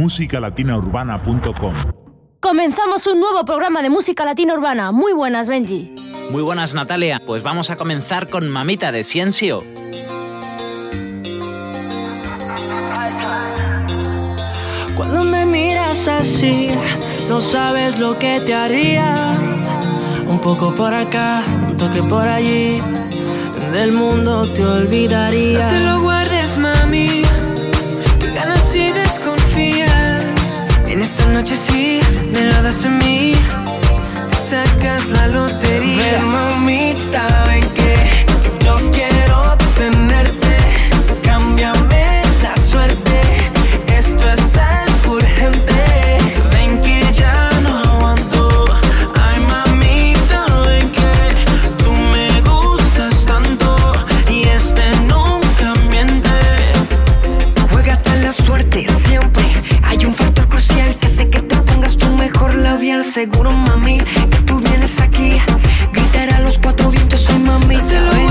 musicalatinaurbana.com. Comenzamos un nuevo programa de música latina urbana. Muy buenas, Benji. Muy buenas, Natalia. Pues vamos a comenzar con Mamita de Ciencio. Cuando me miras así, no sabes lo que te haría. Un poco por acá, un toque por allí, del mundo te olvidaría. noche sí me lo das a mí. Sacas la lotería. Ven, mamita, ven que yo quiero. seguro, mami, que tú vienes aquí. Gritar a los cuatro vientos, soy mami, te lo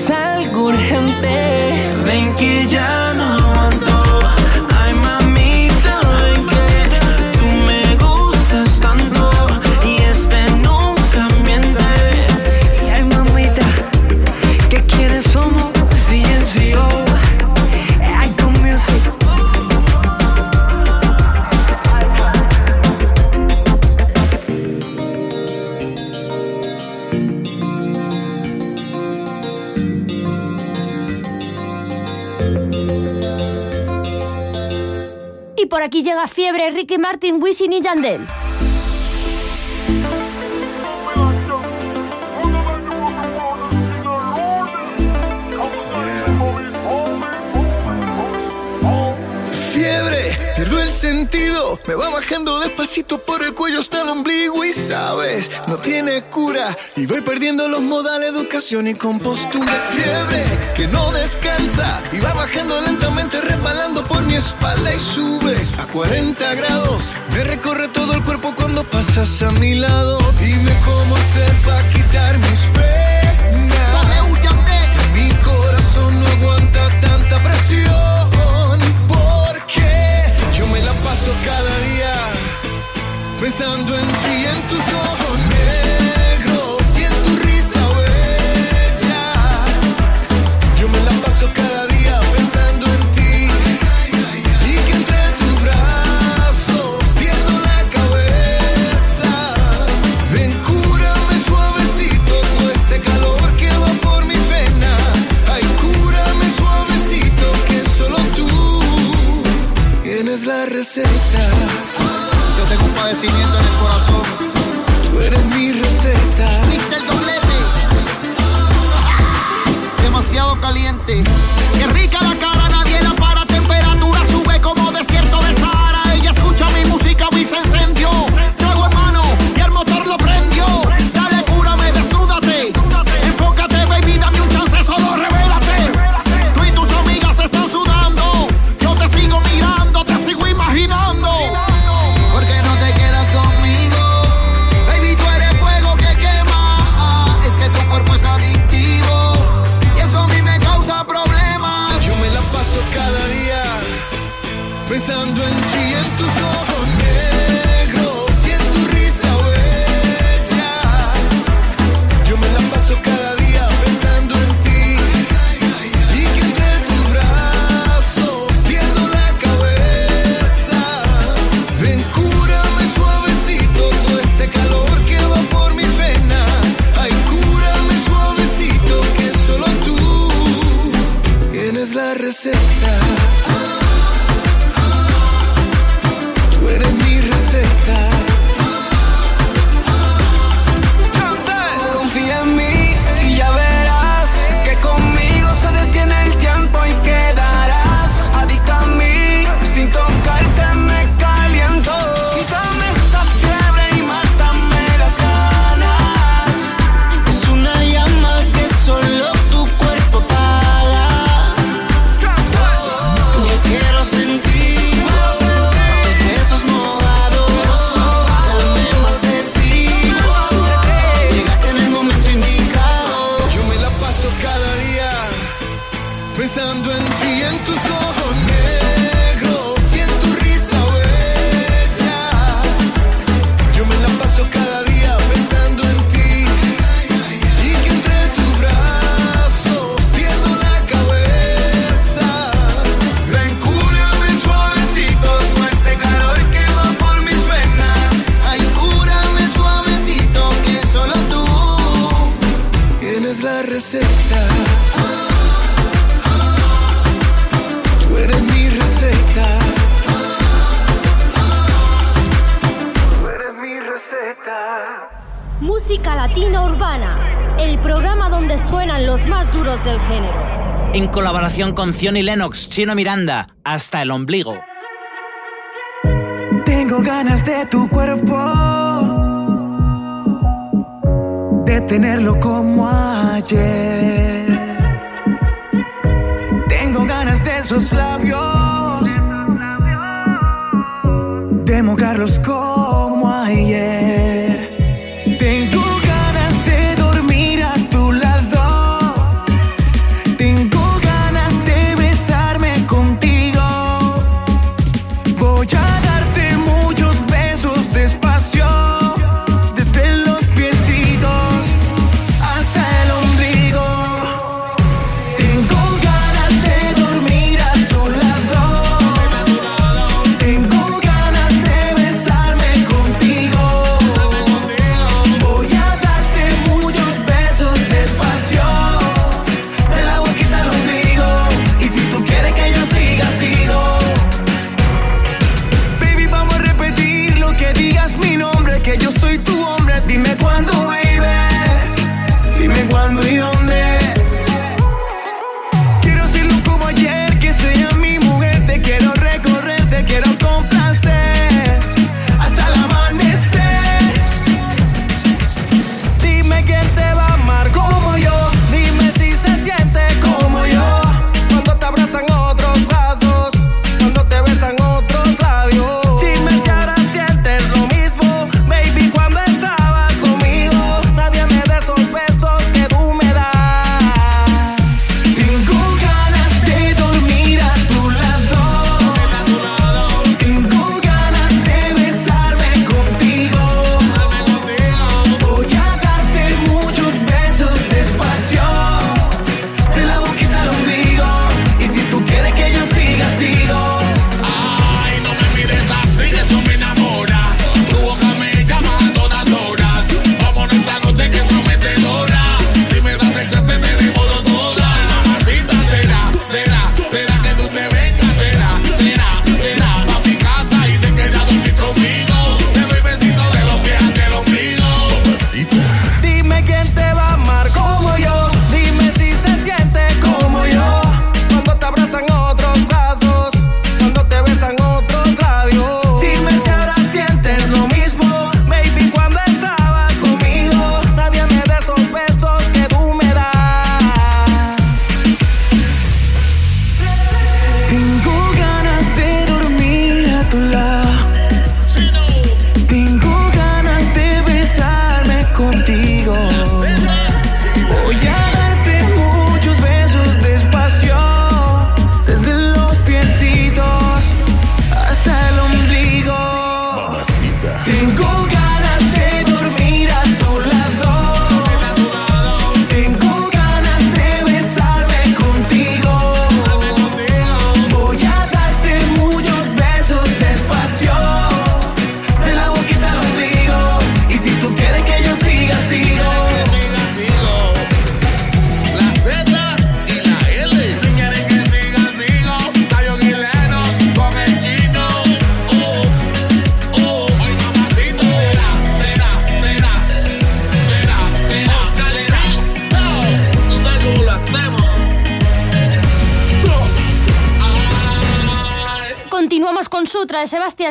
살 aquí llega Fiebre, Ricky Martin, Wisin y Yandel. Fiebre Pierdo el sentido, me va bajando despacito por el cuello hasta el ombligo y sabes, no tiene cura. Y voy perdiendo los modales, educación y compostura. Fiebre que no descansa y va bajando lentamente, resbalando espalda y sube a 40 grados. Me recorre todo el cuerpo cuando pasas a mi lado. Dime cómo hacer para quitar mis penas. Mi corazón no aguanta tanta presión. Con y Lennox, Chino Miranda, hasta el ombligo. Tengo ganas de tu cuerpo, de tenerlo como ayer. Tengo ganas de esos labios, de mojarlos como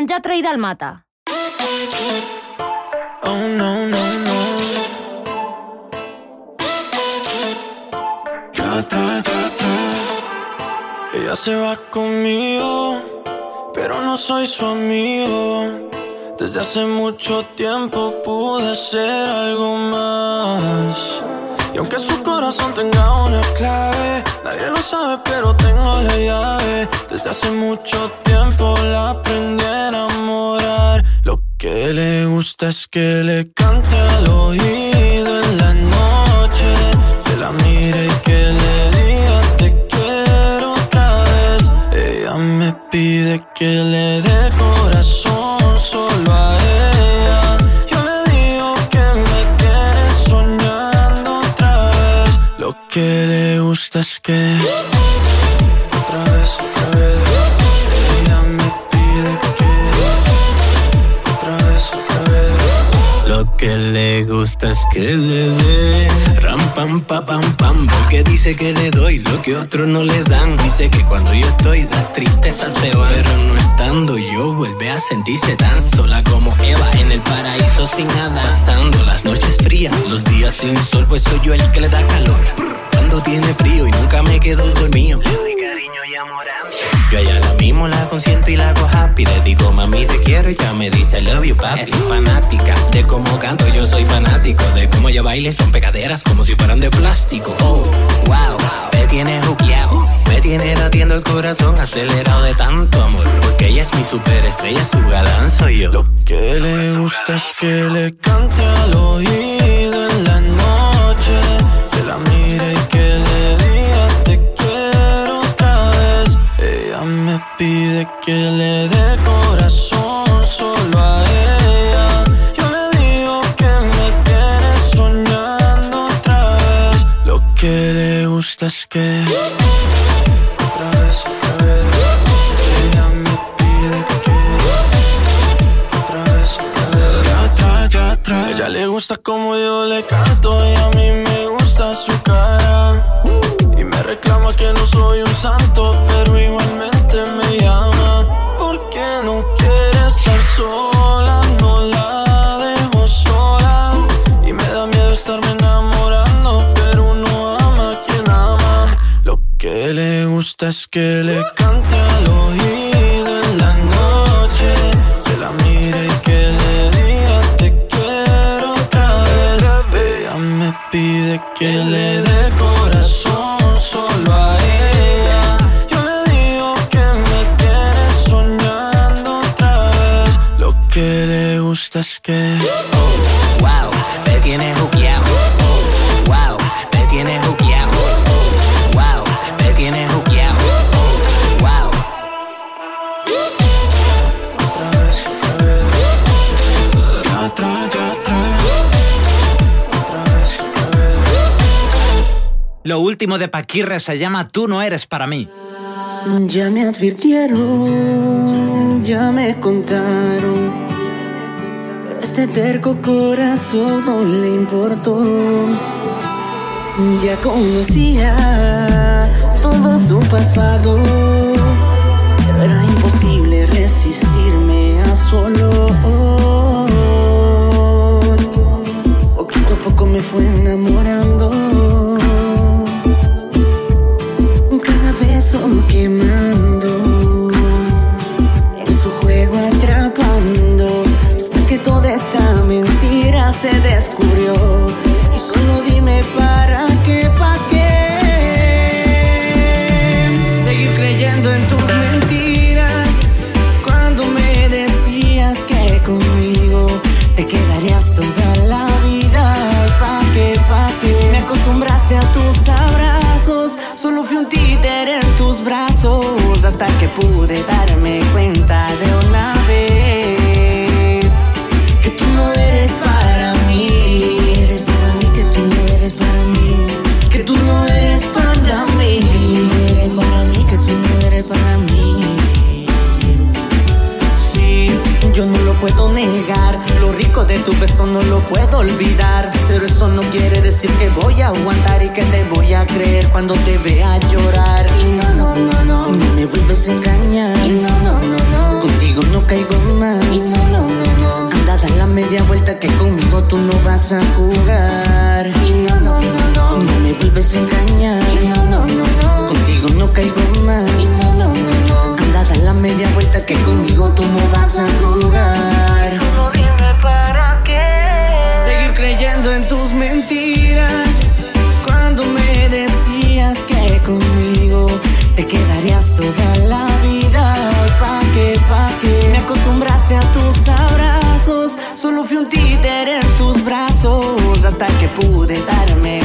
Yatra y Dalmata. Oh, no, no, no. Ella se va conmigo, pero no soy su amigo. Desde hace mucho tiempo pude ser algo más. Y aunque su corazón tenga una clave, nadie lo sabe, pero tengo la llave. Desde hace mucho tiempo la aprendí que le gusta es que le cante al oído en la noche, que la mire y que le diga te quiero otra vez. Ella me pide que le dé corazón solo a que le gusta es que que le gusta es que le dé. Ram pam pa pam pam porque dice que le doy lo que otros no le dan. Dice que cuando yo estoy las tristezas se van. Pero no estando yo vuelve a sentirse tan sola como Eva en el paraíso sin nada. Pasando las noches frías los días sin sol pues soy yo el que le da calor. Cuando tiene frío y nunca me quedo dormido yo a ella la mismo la consiento y la hago happy. Le digo, mami, te quiero y ya me dice, I love you, papi. Es fanática de cómo canto, yo soy fanático. De cómo ella baila rompe caderas como si fueran de plástico. Oh, wow, me tiene juqueado. Me tiene latiendo el corazón acelerado de tanto amor. Porque ella es mi superestrella, su galán soy yo. Lo que le gusta es que le cante al oído en la noche. Que la mire y que le me pide que le dé corazón solo a ella. Yo le digo que me tiene soñando otra vez. Lo que le gusta es que. Otra vez, otra vez. Ella me pide que. Otra vez, otra vez. Ya atrás. Ella le gusta como yo le canto y a mí me gusta su cara. Y me reclama que no soy un santo, pero igualmente me llama. Porque no quiere estar sola, no la dejo sola. Y me da miedo estarme enamorando, pero uno ama a quien ama. Lo que le gusta es que le cante al oído en la noche. Que la mire y que le diga te quiero otra vez. Ella me pide que le dé es que. Wow, me tiene juqueado. Wow, me tiene juqueado. Wow, me tiene juqueado. Wow. Otra vez, otra vez. Ya atrás, ya atrás. Otra vez, otra vez. Lo último de Paquirre se llama Tú no eres para mí. Ya me advirtieron, ya me contaron. Este terco corazón no le importó. Ya conocía todo su pasado. Era imposible resistirme a su olor. Poquito a poco me fue enamorando. Cada beso quemando En olvidar. Pero eso no quiere decir que voy a aguantar y que te voy a creer cuando te vea llorar. Y no, no, no, no. No me vuelves a engañar. Y no, no, no, no. Contigo no caigo más. Y no, no, no, no. Anda, da la media vuelta que conmigo tú no vas a jugar. Y no, no, no, no. No me vuelves a engañar. Y no, no, no, no. Contigo no caigo más. Y no, no, no, no. Anda, da la media vuelta que conmigo tú no vas a jugar. Te quedarías toda la vida. Pa' qué, pa' qué. Me acostumbraste a tus abrazos. Solo fui un títere en tus brazos. Hasta que pude darme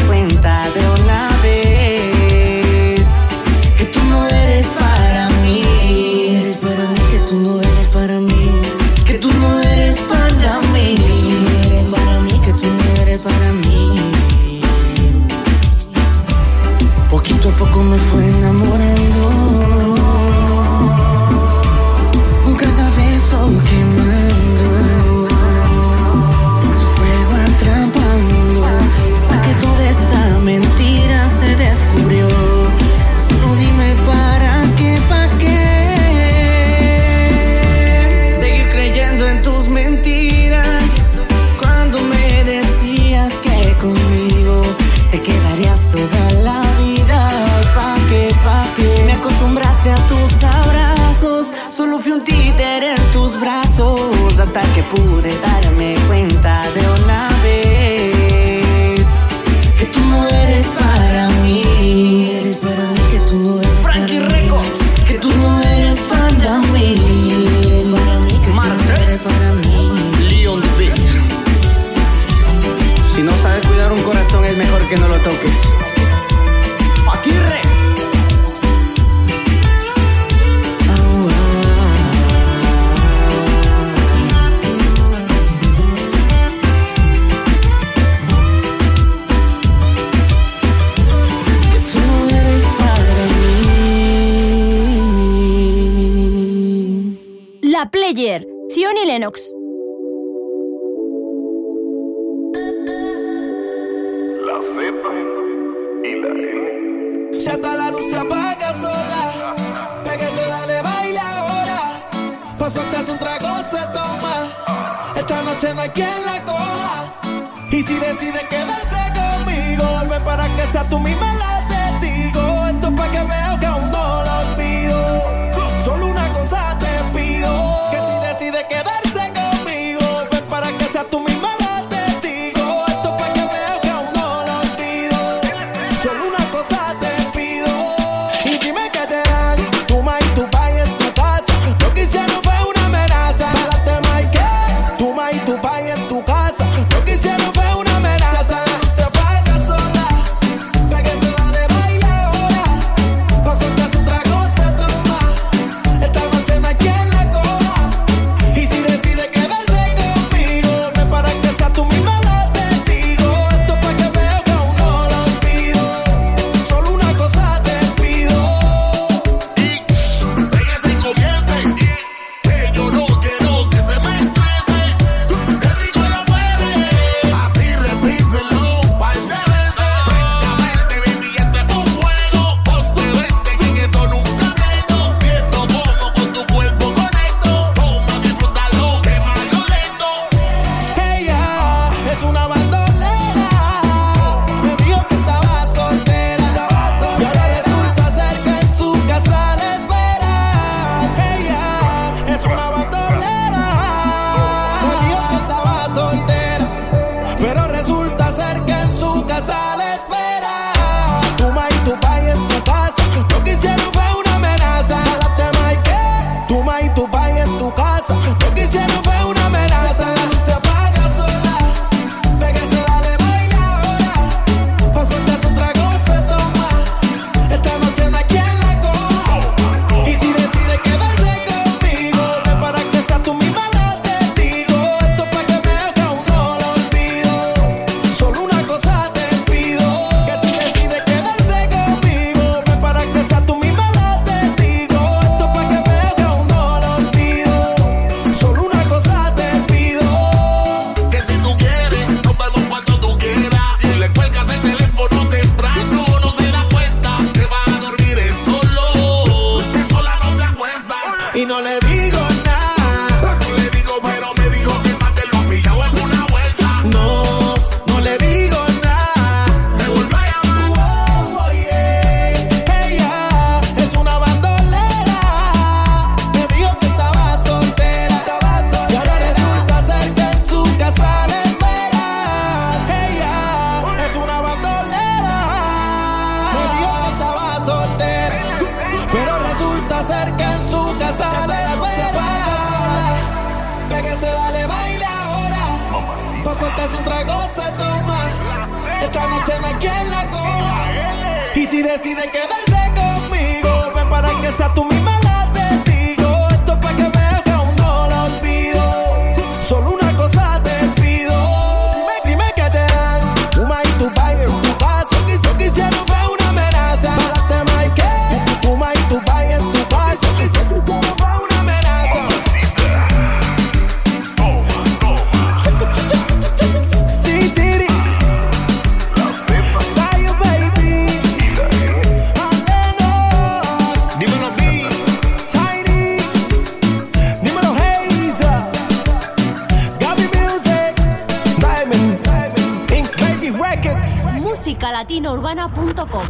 musicalatinourbana.com.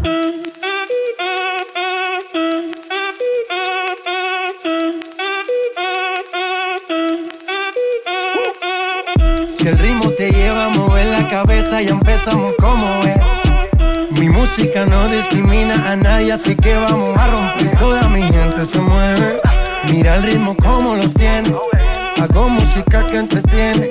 Si el ritmo te lleva a mover la cabeza, ya empezamos como es. Mi música no discrimina a nadie, así que vamos a romper. Toda mi gente se mueve. Mira el ritmo como los tiene. Hago música que entretiene.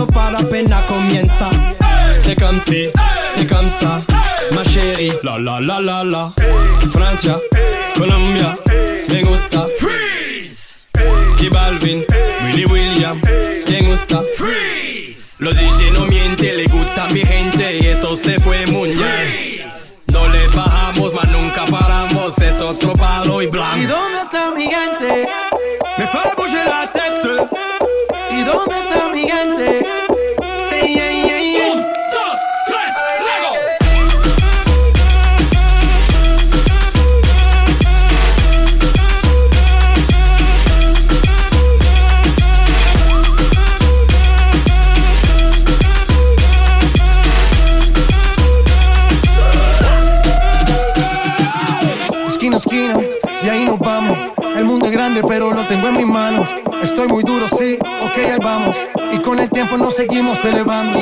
Fiesta no para apenas comienza. C'est comme si, c'est comme ça, ma chérie. La la la la la. Francia, Colombia, me gusta. Freeze. J Balvin, Willy William, me gusta. Freeze. Los DJ no mienten, le gusta mi gente y eso se fue muy bien. No le bajamos, mas nunca paramos, es otro palo y ¿Y blanco. dónde está mi gente? Sí, ok, ahí vamos. Y con el tiempo nos seguimos elevando.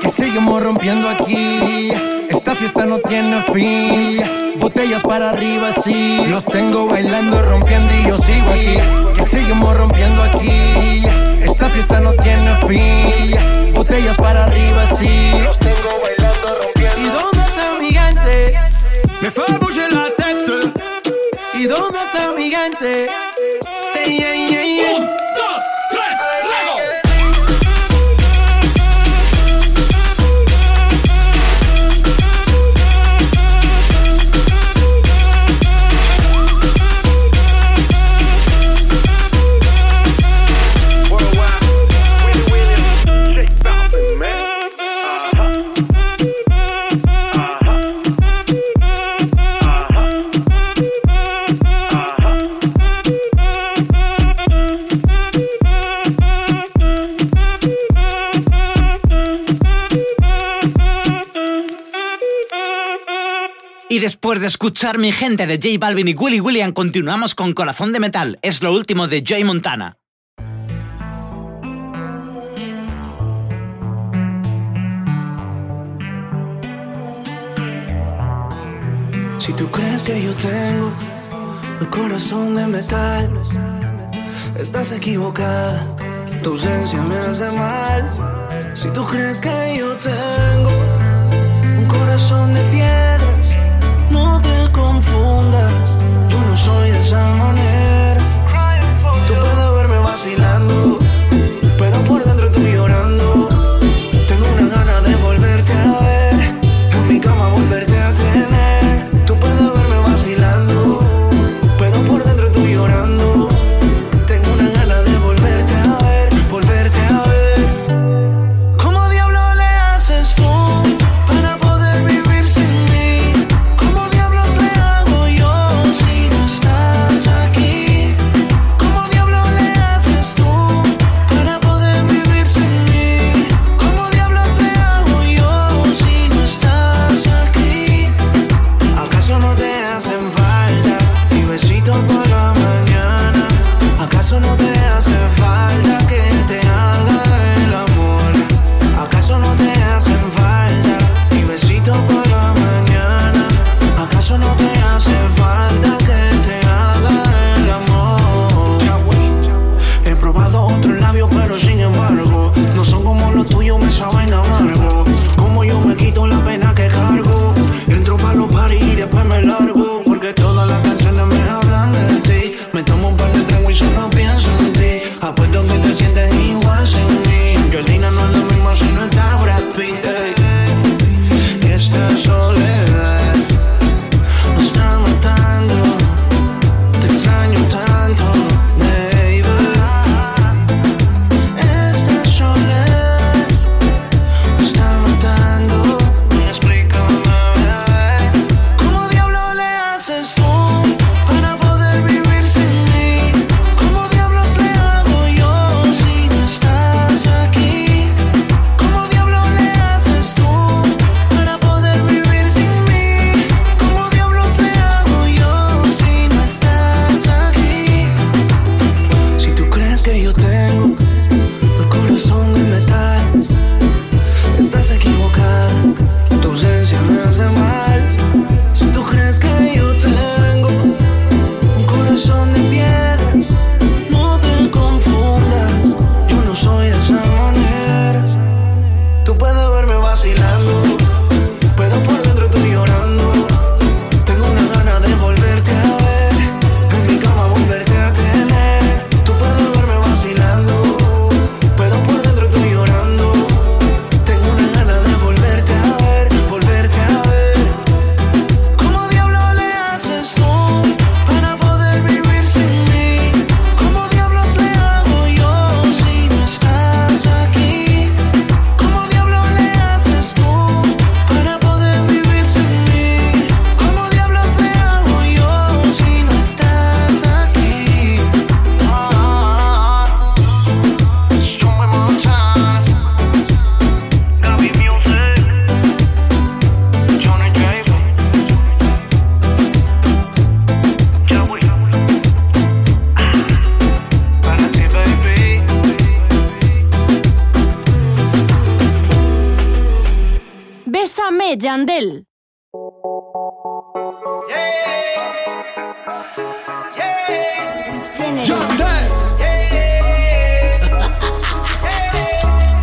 Que seguimos rompiendo aquí. Esta fiesta no tiene fin. Botellas para arriba, sí. Los tengo bailando, rompiendo y yo sigo aquí. Que seguimos rompiendo aquí. Esta fiesta no tiene fin. Botellas para arriba, sí. Los tengo bailando, rompiendo. ¿Y dónde está mi gente? Me fait bouger la tête. ¿Y dónde está mi? Say yeah, yeah, Después de escuchar mi gente de J Balvin y Willy William, continuamos con Corazón de Metal. Es lo último de Joy Montana. Si tú crees que yo tengo el corazón de metal, estás equivocada. Tu ausencia me hace mal. Si tú crees que yo tengo un corazón de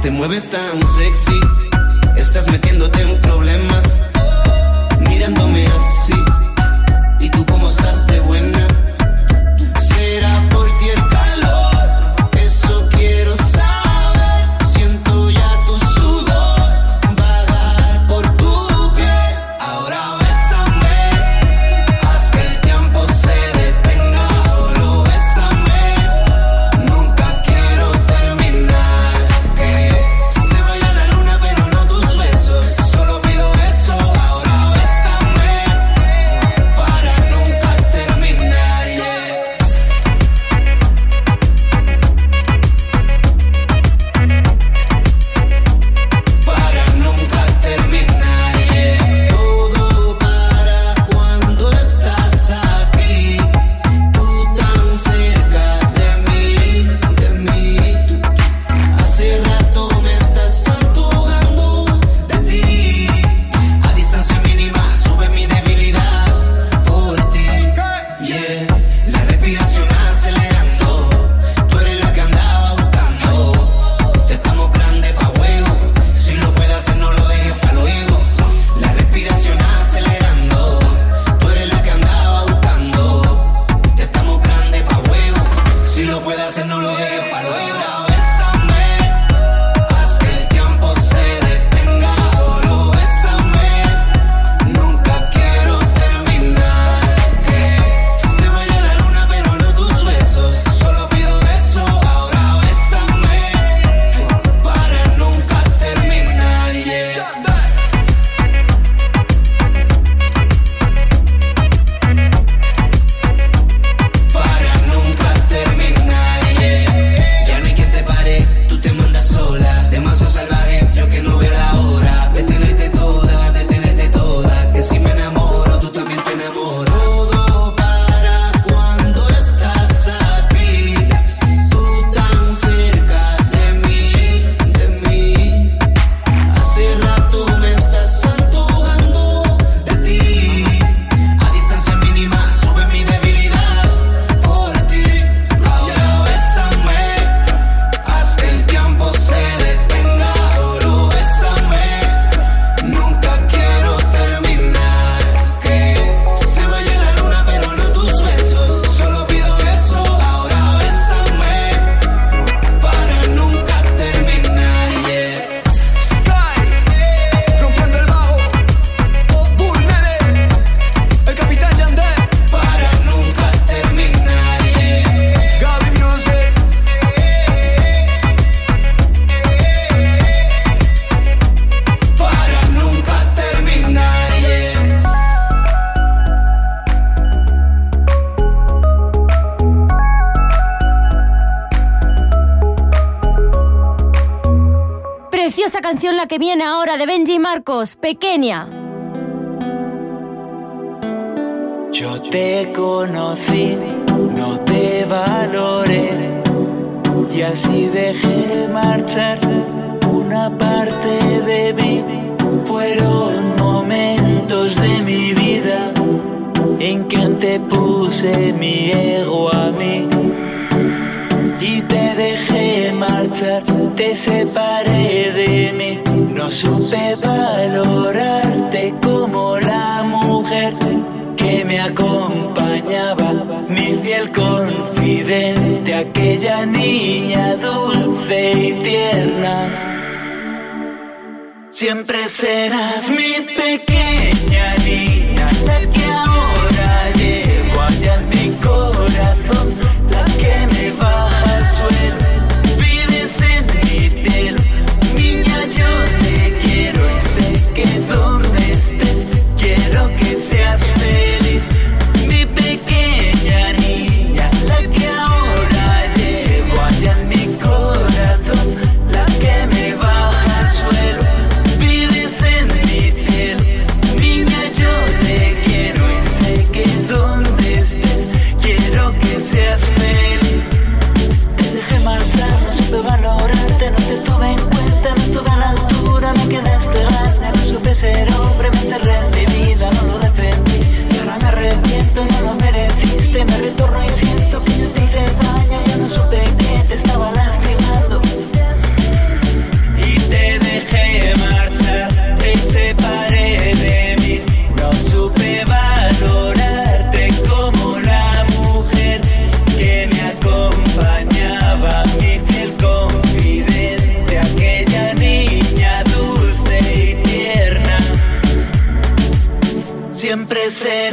Te mueves tan sexy, estás metiéndote en problemas, mirándome así. que viene ahora de Benji Marcos, Pequeña. Yo te conocí, no te valoré y así dejé marchar una parte de mí. Fueron momentos de mi vida en que antepuse mi ego a mí y te dejé marchar, te separé de mí. No supe valorarte como la mujer que me acompañaba, mi fiel confidente, aquella niña dulce y tierna. Siempre serás mi pequeña niña. ser hombre en mi terreno.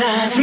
eyes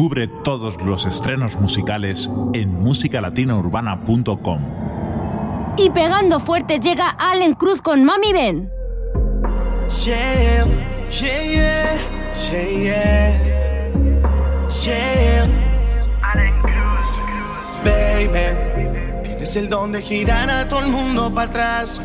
Descubre todos los estrenos musicales en musicalatinaurbana.com. Y pegando fuerte llega Allen Cruz con Mami Ben. Allen Cruz, Baby, tienes el don de girar a todo el mundo para atrás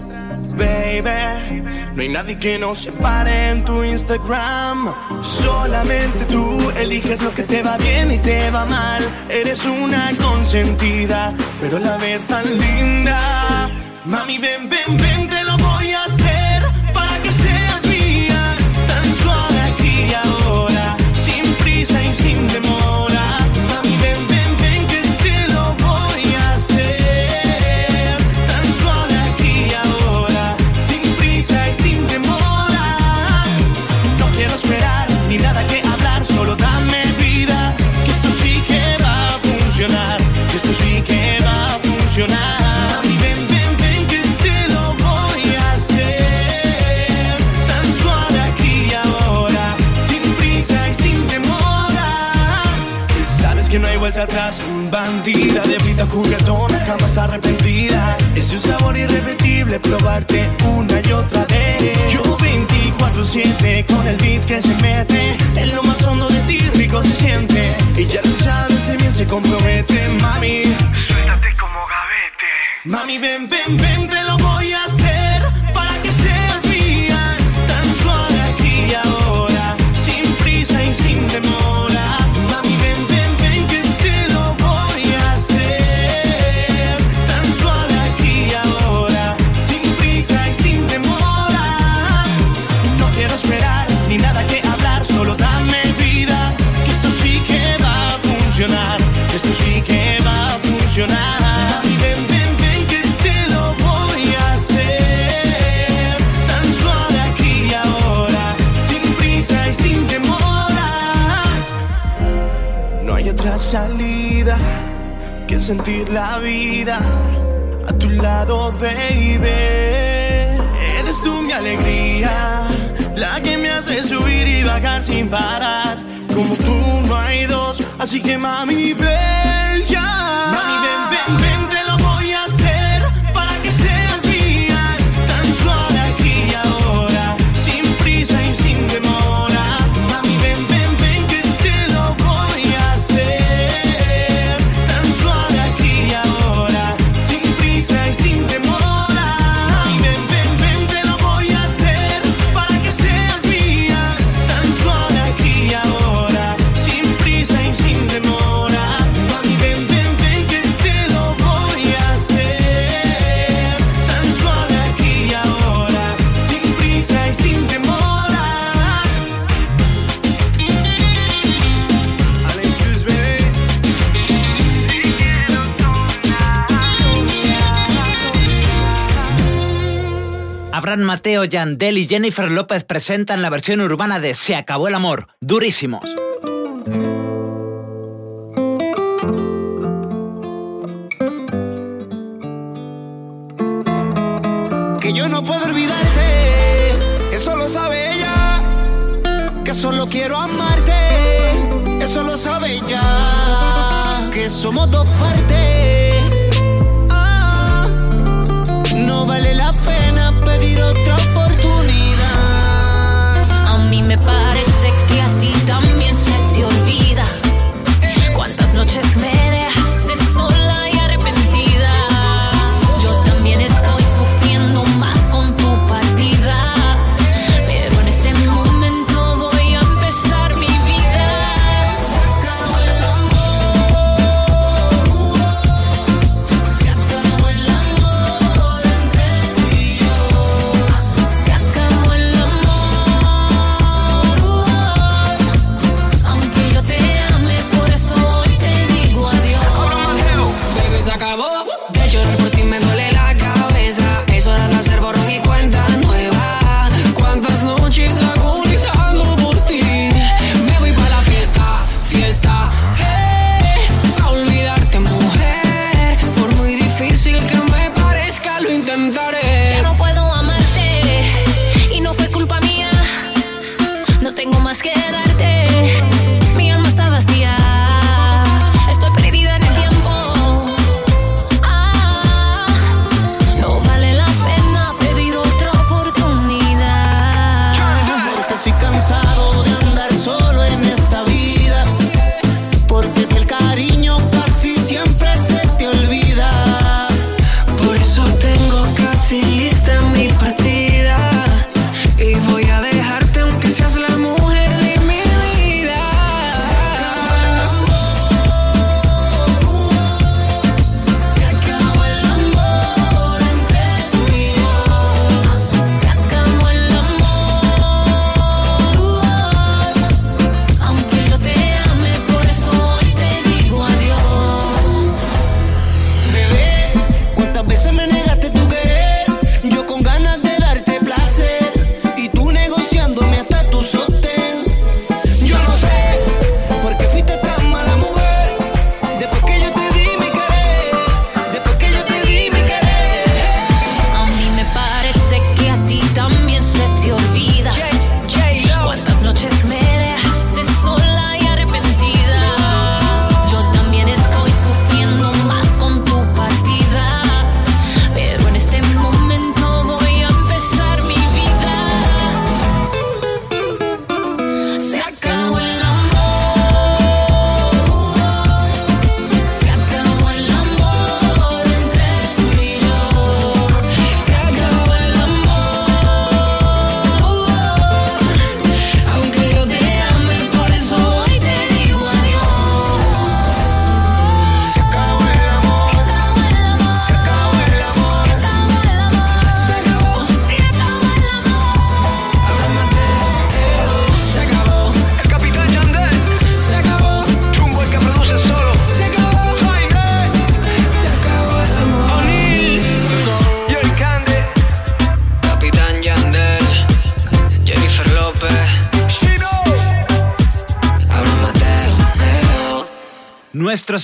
baby. No hay nadie que nos separe en tu Instagram. Solamente tú eliges lo que te va bien y te va mal. Eres una consentida, pero la ves tan linda. Mami, ven, ven, ven, te lo atrás, bandida de vida juguetona, jamás arrepentida. Es un sabor irrepetible probarte una y otra vez. Yo 24-7 con el beat que se mete, en lo más hondo de ti rico se siente. Y ya lo sabes, se bien se compromete, mami. Suéltate como gavete. Mami, ven, ven, ven, te lo voy a hacer. otra salida que sentir la vida a tu lado, baby. Eres tú mi alegría, la que me hace subir y bajar sin parar. Como tú no hay dos, así que mami ven ya. Mami ven ven ven. Mateo, Yandel y Jennifer López presentan la versión urbana de Se acabó el amor, durísimos.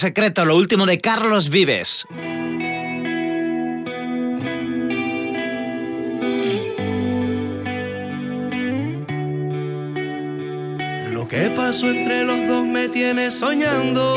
secreto, lo último de Carlos Vives. Lo que pasó entre los dos me tiene soñando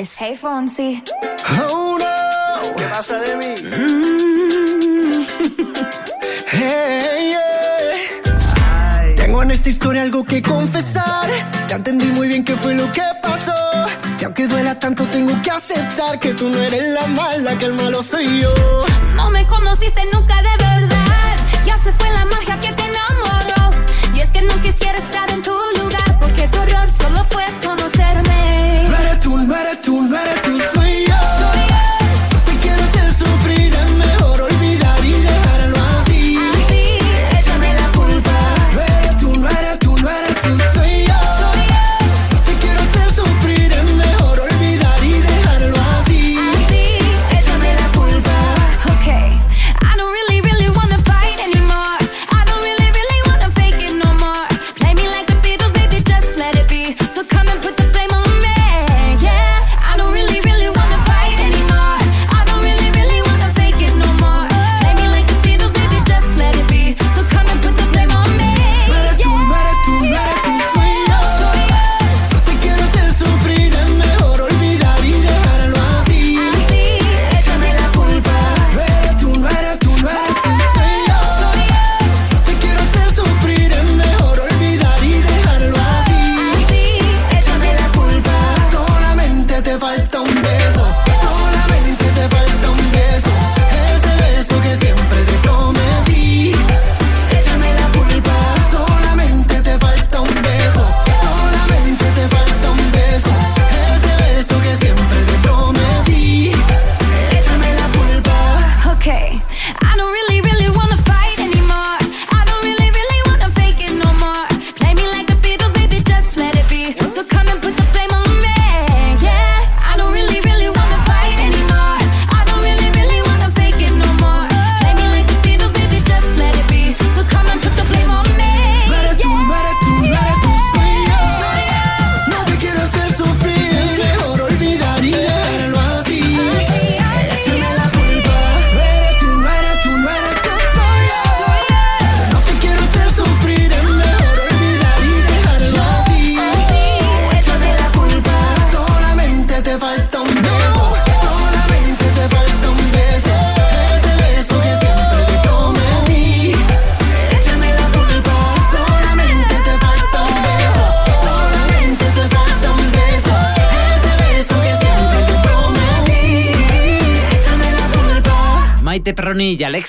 imparables. Hey Fonsi.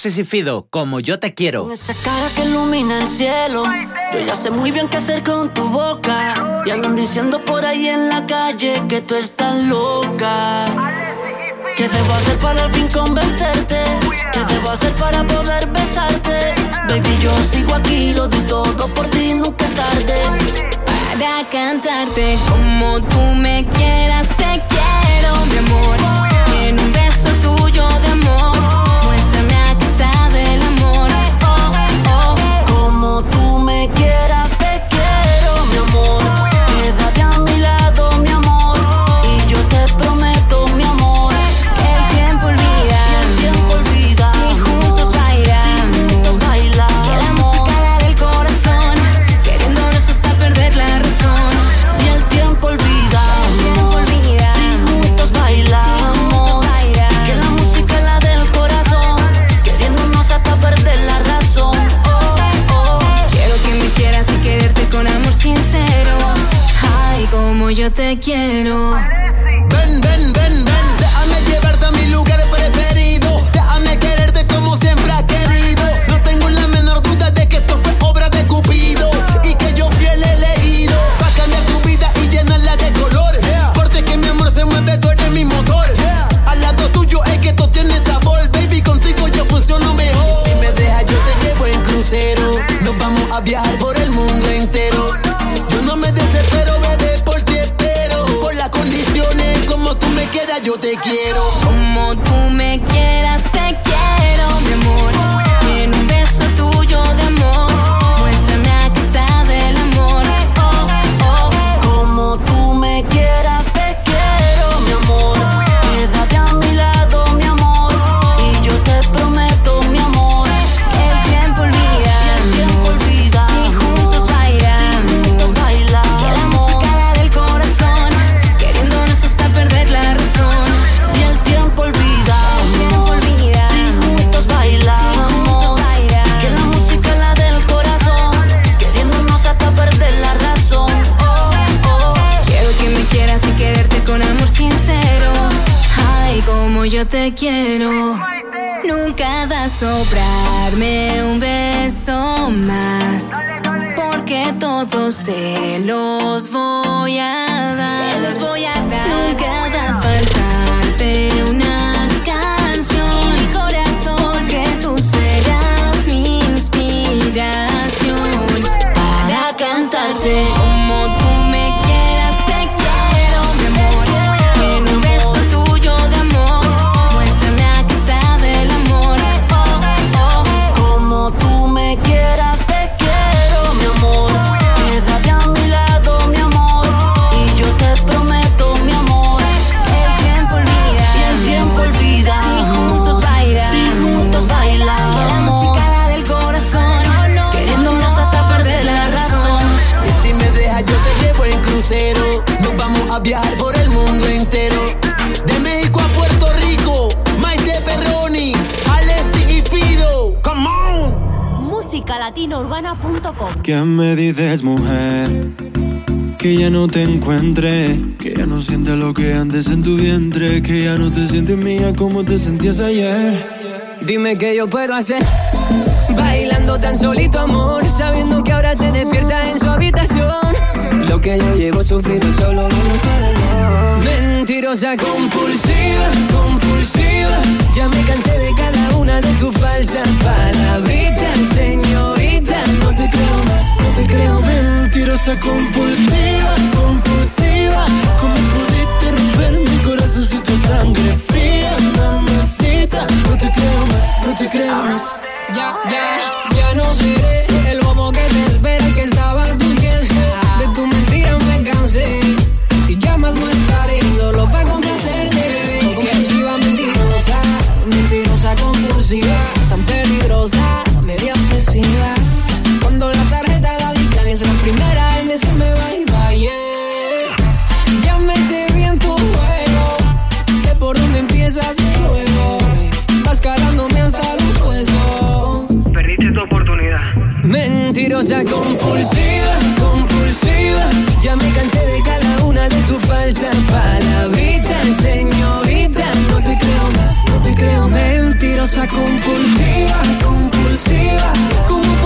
Alexis como yo te quiero. Esa cara que ilumina el cielo. Yo ya sé muy bien qué hacer con tu boca. Y andan diciendo por ahí en la calle que tú estás loca. ¿Qué debo hacer para al fin convencerte? ¿Qué debo hacer para poder besarte? Baby, yo sigo aquí, lo doy todo por ti, nunca es tarde. Para cantarte como tú me quieras, te quiero, mi amor. Quiero. Musicalatinourbana.com ¿Qué me dices, mujer? Que ya no te encuentre, que ya no sientes lo que antes en tu vientre, que ya no te sientes mía como te sentías ayer. Dime qué yo puedo hacer. Bailando tan solito, amor. Sabiendo que ahora te despiertas en su habitación. Lo que yo llevo sufrido solo no lo sabe Dios. Mentirosa compulsiva, compulsiva. Ya me cansé de cada una de tus falsas palabritas, señorita. Mentirosa compulsiva, compulsiva. ¿Cómo pudiste romper mi corazón si tu sangre fría, mamacita? No te creo más, no te creo más. Ya, ya, ya no seré el bobo que te espera que estaba a tus pies. De tu mentira me cansé. Si llamas no estaré solo para complacerte, bebé. Compulsiva, mentirosa, mentirosa, compulsiva, tan peligrosa, media obsesiva. Cuando la es la primera en se me va y va, yeah. Ya me sé bien tu juego, sé por dónde empiezas luego. Vas calándome hasta los huesos. Perdiste tu oportunidad. Mentirosa compulsiva, compulsiva. Ya me cansé de cada una de tus falsas palabritas, señorita. No te creo más, no te creo. Mentirosa compulsiva, compulsiva. ¿Cómo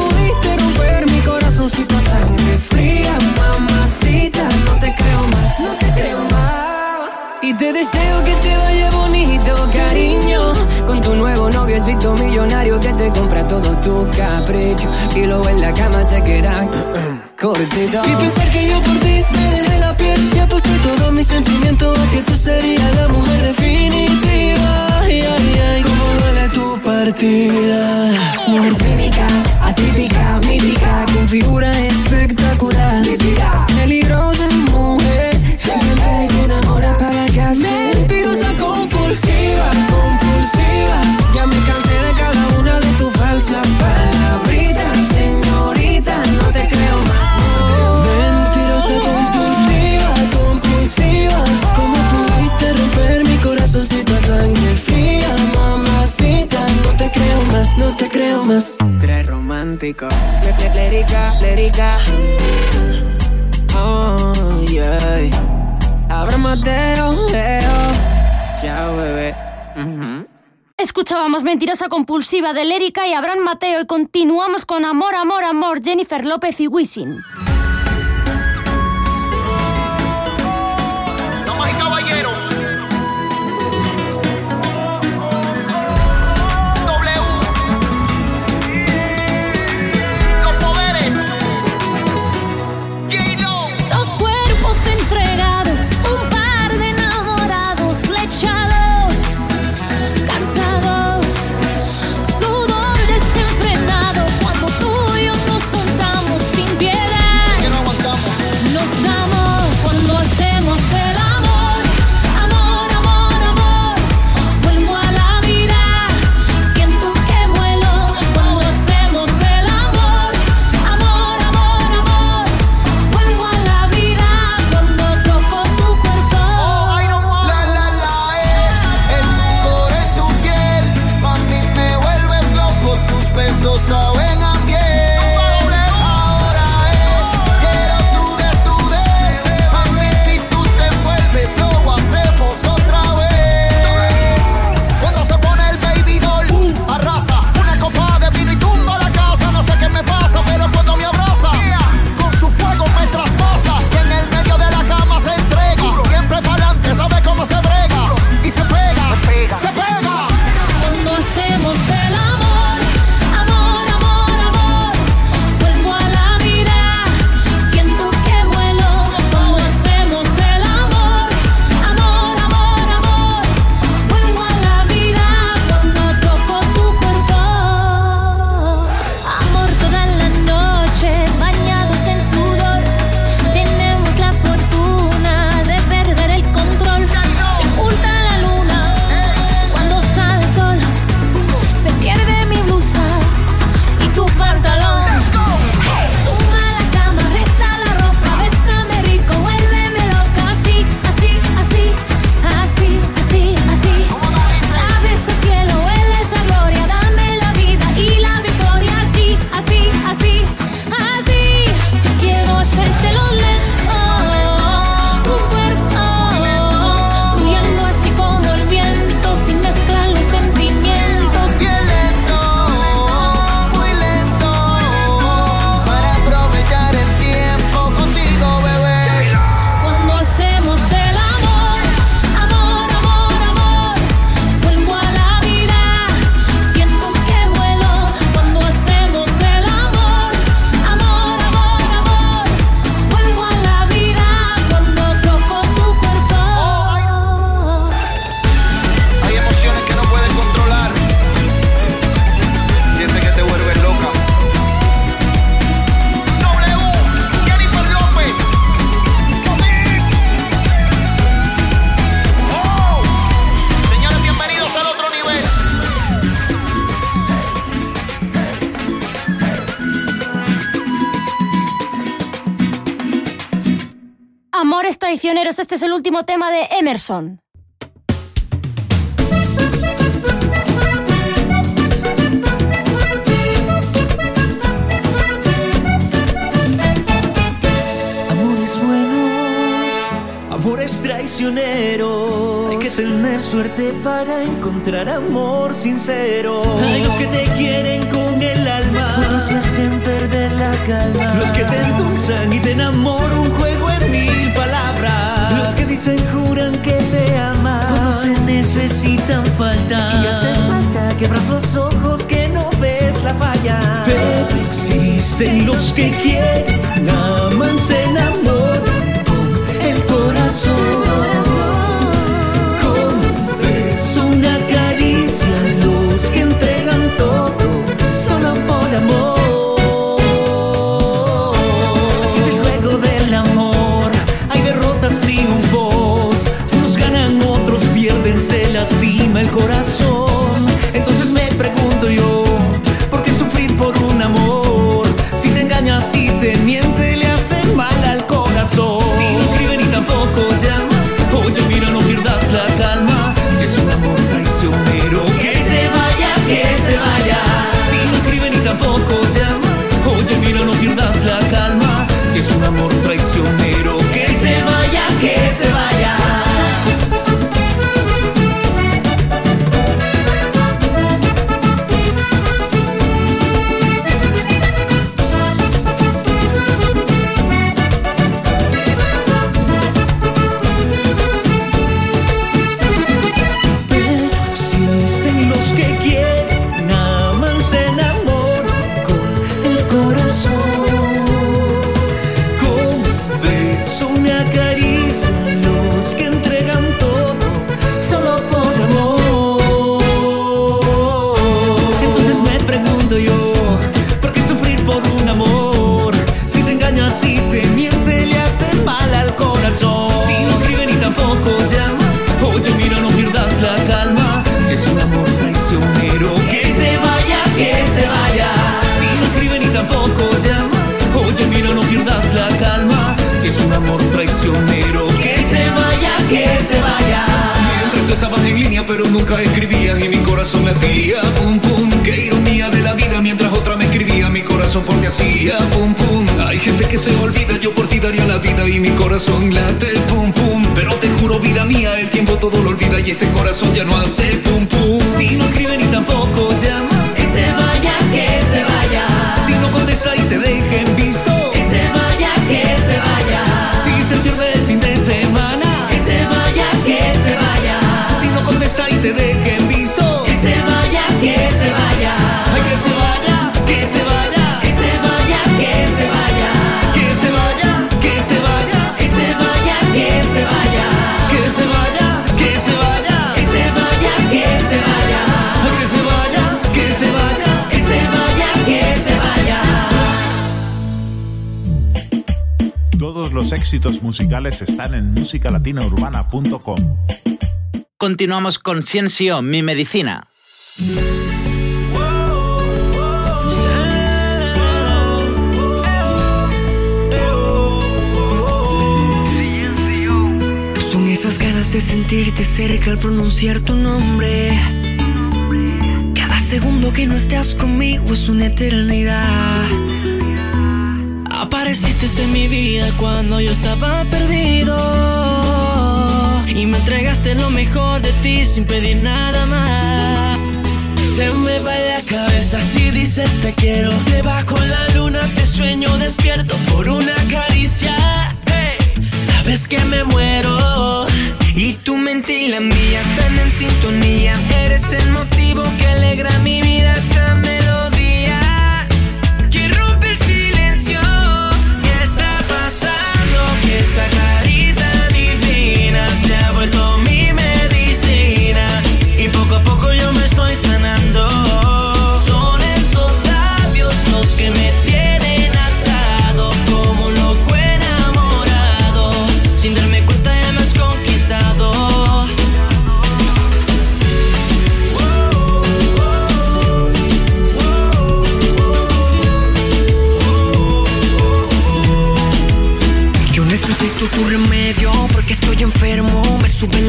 Noviecito millonario que te compra todo tu capricho y luego en la cama se queda cortito. Y pensar que yo por ti me dejé la piel y aposté todo mi sentimiento a que tú serías la mujer definitiva. Ay, ay, ay, cómo duele tu partida. Mujer cínica, atípica, mítica, con figura espectacular. Nítida, peligrosa mujer, que te enamora para casar. Mentirosa, compulsiva, compulsiva. Ya me cansé de cada una de tus falsas palabritas, señorita. No te creo más, no. Mentirosa, compulsiva, compulsiva. ¿Cómo pudiste romper mi corazoncito a sangre fría, mamacita? No te creo más, no te creo más. Tres romántico. Lérica, lérica. Oh, yeah. Abra Mateo, Leo. Ya, bebé. Escuchábamos Mentirosa Compulsiva de Lérica y Abraham Mateo y continuamos con Amor, Amor, Amor, Jennifer López y Wisin. Este es el último tema de Emerson. Amores buenos, amores traicioneros. Hay que tener suerte para encontrar amor sincero. Hay los que te quieren con el alma, otros se hacen perder la calma. Los que te endulzan y te enamoran un juego dicen, juran que te aman. Cuando se necesitan falta. Y hace falta, quebras los ojos que no ves la falla. Pero existen los que quieren, aman, se enamoran con el corazón. Con un una caricia, los que entregan todo solo por amor. y este corazón ya no hace pum éxitos musicales están en musicalatinaurbana.com. Continuamos con Ciencio, mi medicina. Son esas ganas de sentirte cerca al pronunciar tu nombre. Cada segundo que no estás conmigo es una eternidad. Apareciste en mi vida cuando yo estaba perdido. Y me entregaste lo mejor de ti sin pedir nada más. Se me va la cabeza si dices te quiero. Debajo la luna te sueño despierto por una caricia. Hey, sabes que me muero. Y tu mente y la mía están en sintonía. Eres el motivo que alegra mi vida. Esa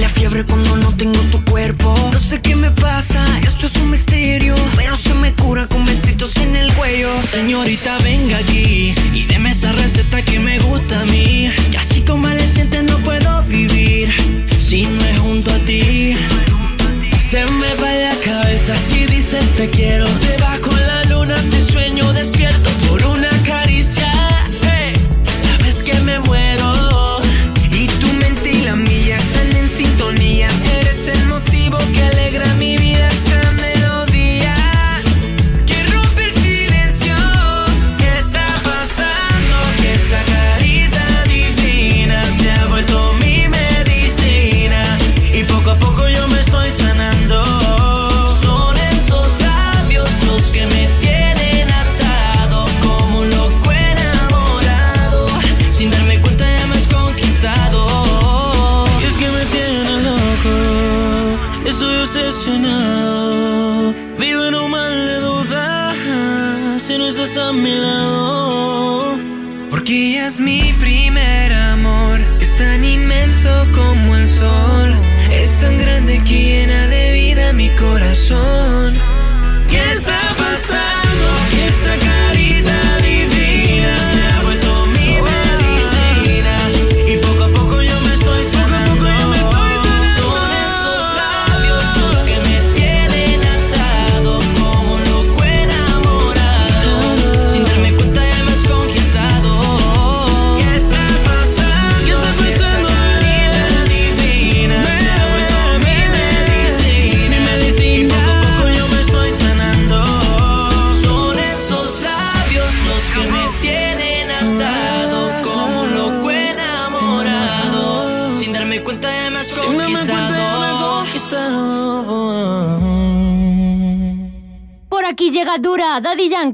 la fiebre cuando no tengo tu cuerpo. No sé qué me pasa, esto es un misterio. Pero se me cura con besitos en el cuello. Señorita, venga aquí y deme esa receta que me gusta a mí. Y así como le sientes, no puedo vivir si no es junto a ti. Se me va la cabeza si dices te quiero.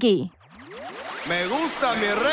Me gusta mi.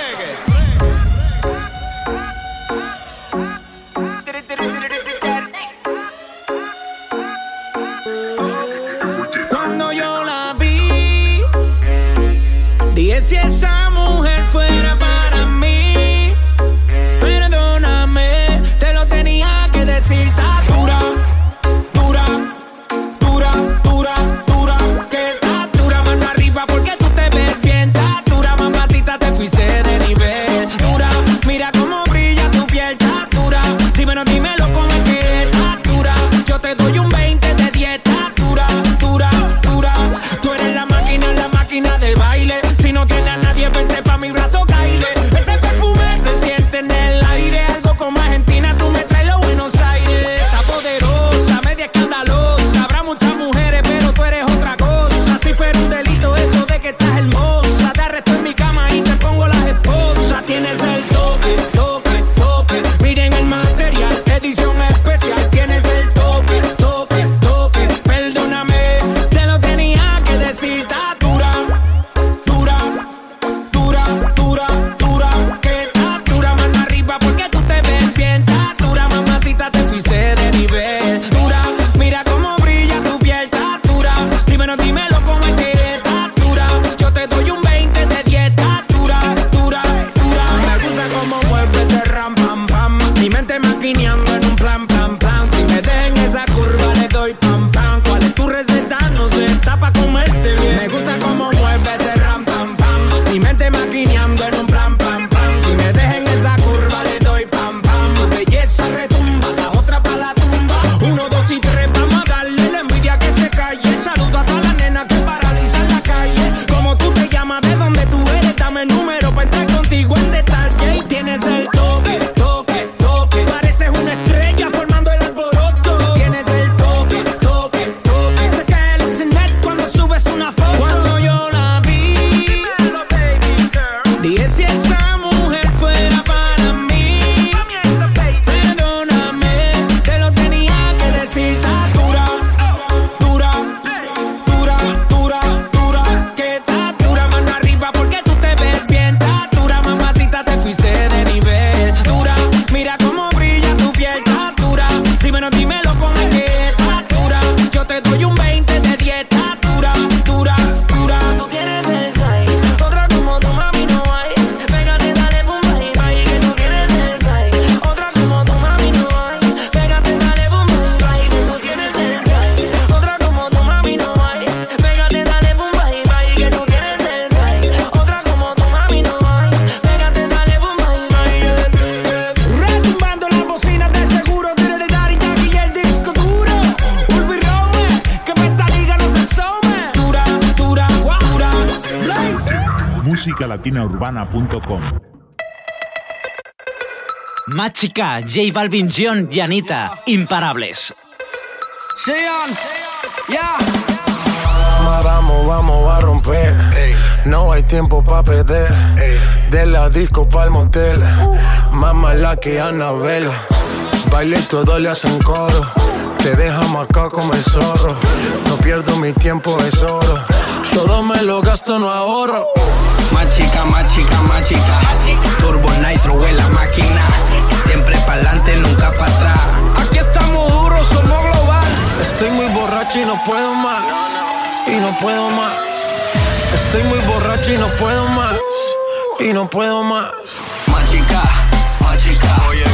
latinaurbana.com. Más chica, J Balvin, John y Anita, imparables. Sí, ya. Vamos, vamos a romper. No hay tiempo para perder. De la disco pa'l motel. Uh. Más mala que Anabel. Baile y todo le hacen coro. Te deja marcado como el zorro. No pierdo mi tiempo, es oro. Todo me lo gasto, no ahorro. Más chica, más chica, más chica. Turbo Nitro en la máquina. Siempre pa'lante, nunca para atrás. Aquí estamos duros, somos global. Estoy muy borracho y no puedo más. Y no puedo más. Estoy muy borracho y no puedo más. Y no puedo más. Más chica, más chica. Oye.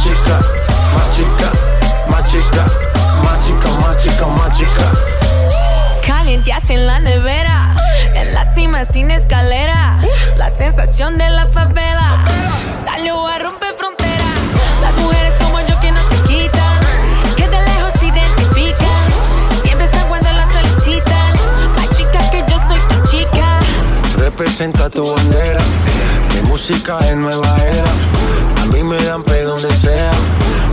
Machica, machica, machica, machica, machica, machica. Calienteaste en la nevera, en la cima sin escalera. La sensación de la favela salió a romper frontera. Las mujeres como yo que no se quitan, que de lejos se identifican. Siempre están cuando las solicitan. Ay, chica, que yo soy tu chica. Representa tu bandera. Mi música es nueva era. Me dan pe donde sea.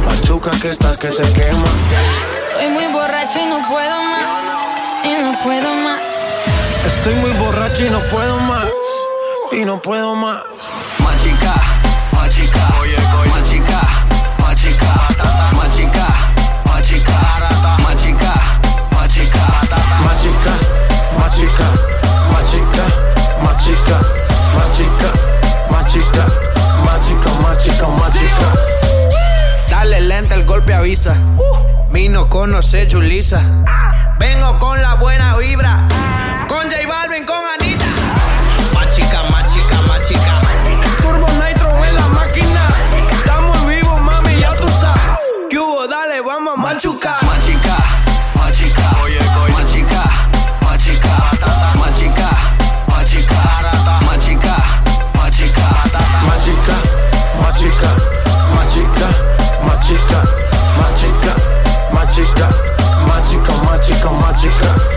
Machuca que estás que te quema. Estoy muy borracho y no puedo más. Y no puedo más. Estoy muy borracho y no puedo más. Y no puedo más. Machica, machica, oye, machica, machica, machica, machica, machica, machica, Machica, machica, machica, machica, machica, machica, machica, machica, machica. Dale lenta, el golpe avisa. Vino conoce Julisa. Vengo con la buena vibra. Con J Balvin, con mágica, mágica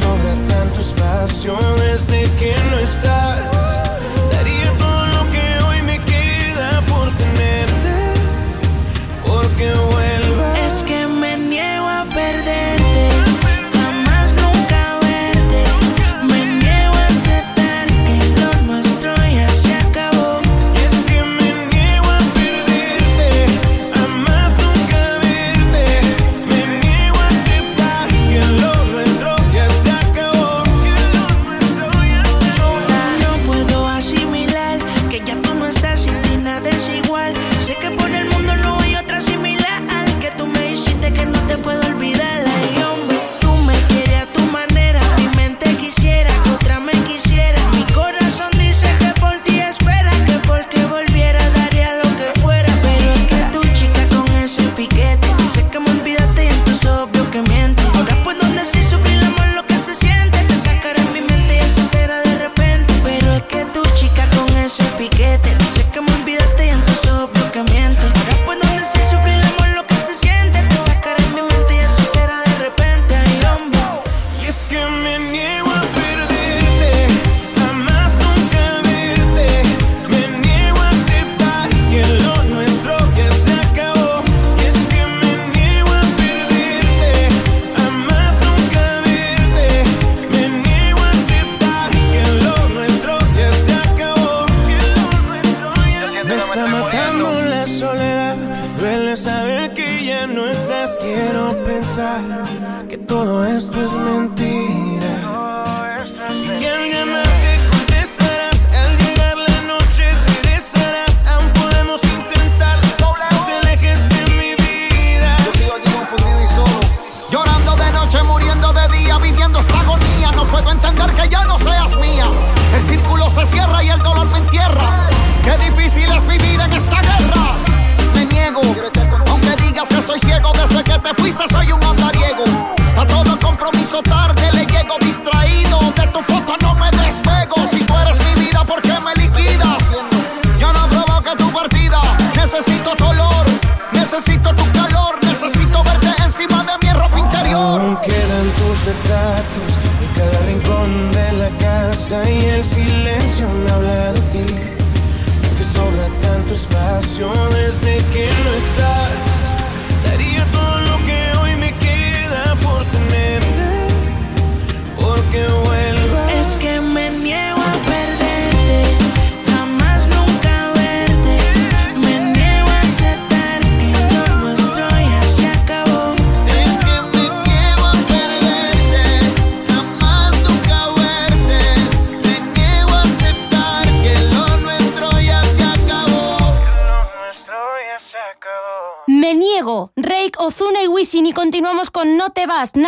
Sobra tanto espacio desde que no estás. Daría todo lo que hoy me queda por tenerte, porque vuelvas.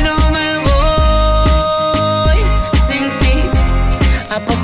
no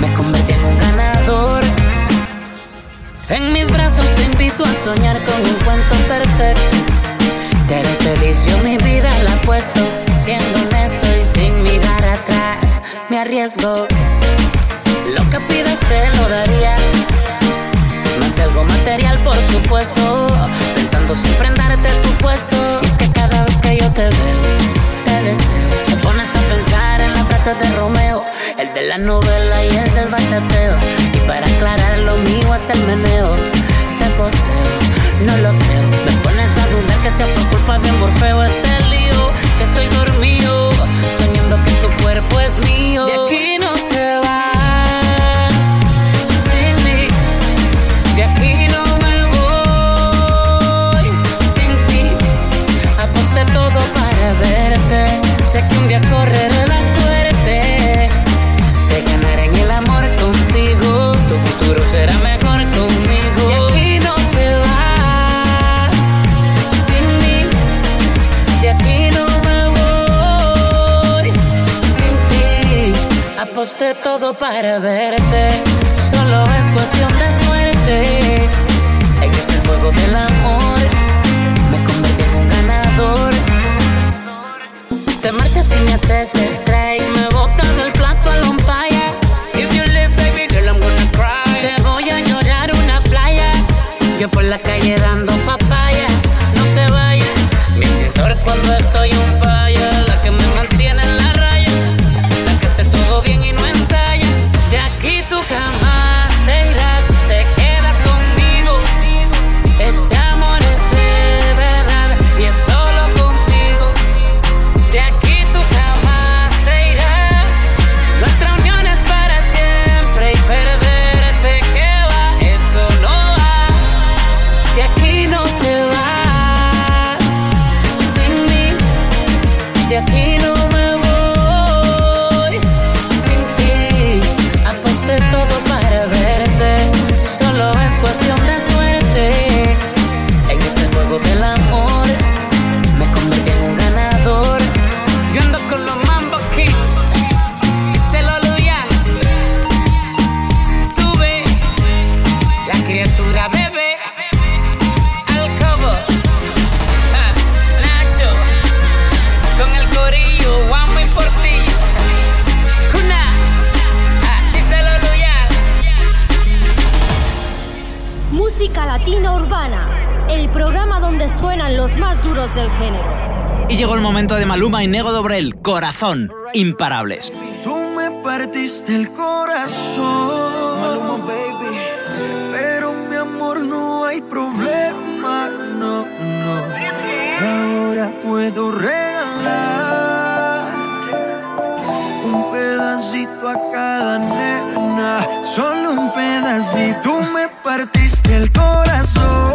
me convertí en un ganador. En mis brazos te invito a soñar con un cuento perfecto. Te haré mi vida la apuesto. Siendo honesto y sin mirar atrás, me arriesgo. Lo que pidas te lo daría. Más que algo material, por supuesto. Pensando siempre en darte tu puesto. Y es que cada vez que yo te veo, te deseo. Te pones a pensar en la frase de Romeo. El de la novela y el del bachateo. Y para aclarar lo mío es el meneo. Te poseo, no lo creo. Me pones a dudar que sea por culpa de Morfeo este lío. Que estoy dormido, soñando que tu cuerpo es mío. Será mejor conmigo. De aquí no te vas. Sin mí, de aquí no me voy. Sin ti, aposté todo para verte. Solo es cuestión de suerte. En ese juego del amor, me convertí en un ganador. Te marchas y me haces strike. Me botas Yo por la calle dando papaya. No te vayas. Mi cintor cuando estoy on Y llegó el momento de Maluma y Nego Dobrel, Corazón, imparables. Tú me partiste el corazón. Maluma, baby. Pero mi amor, no hay problema. No, no. Ahora puedo regalar un pedacito a cada nena, solo un pedacito. Tú me partiste el corazón,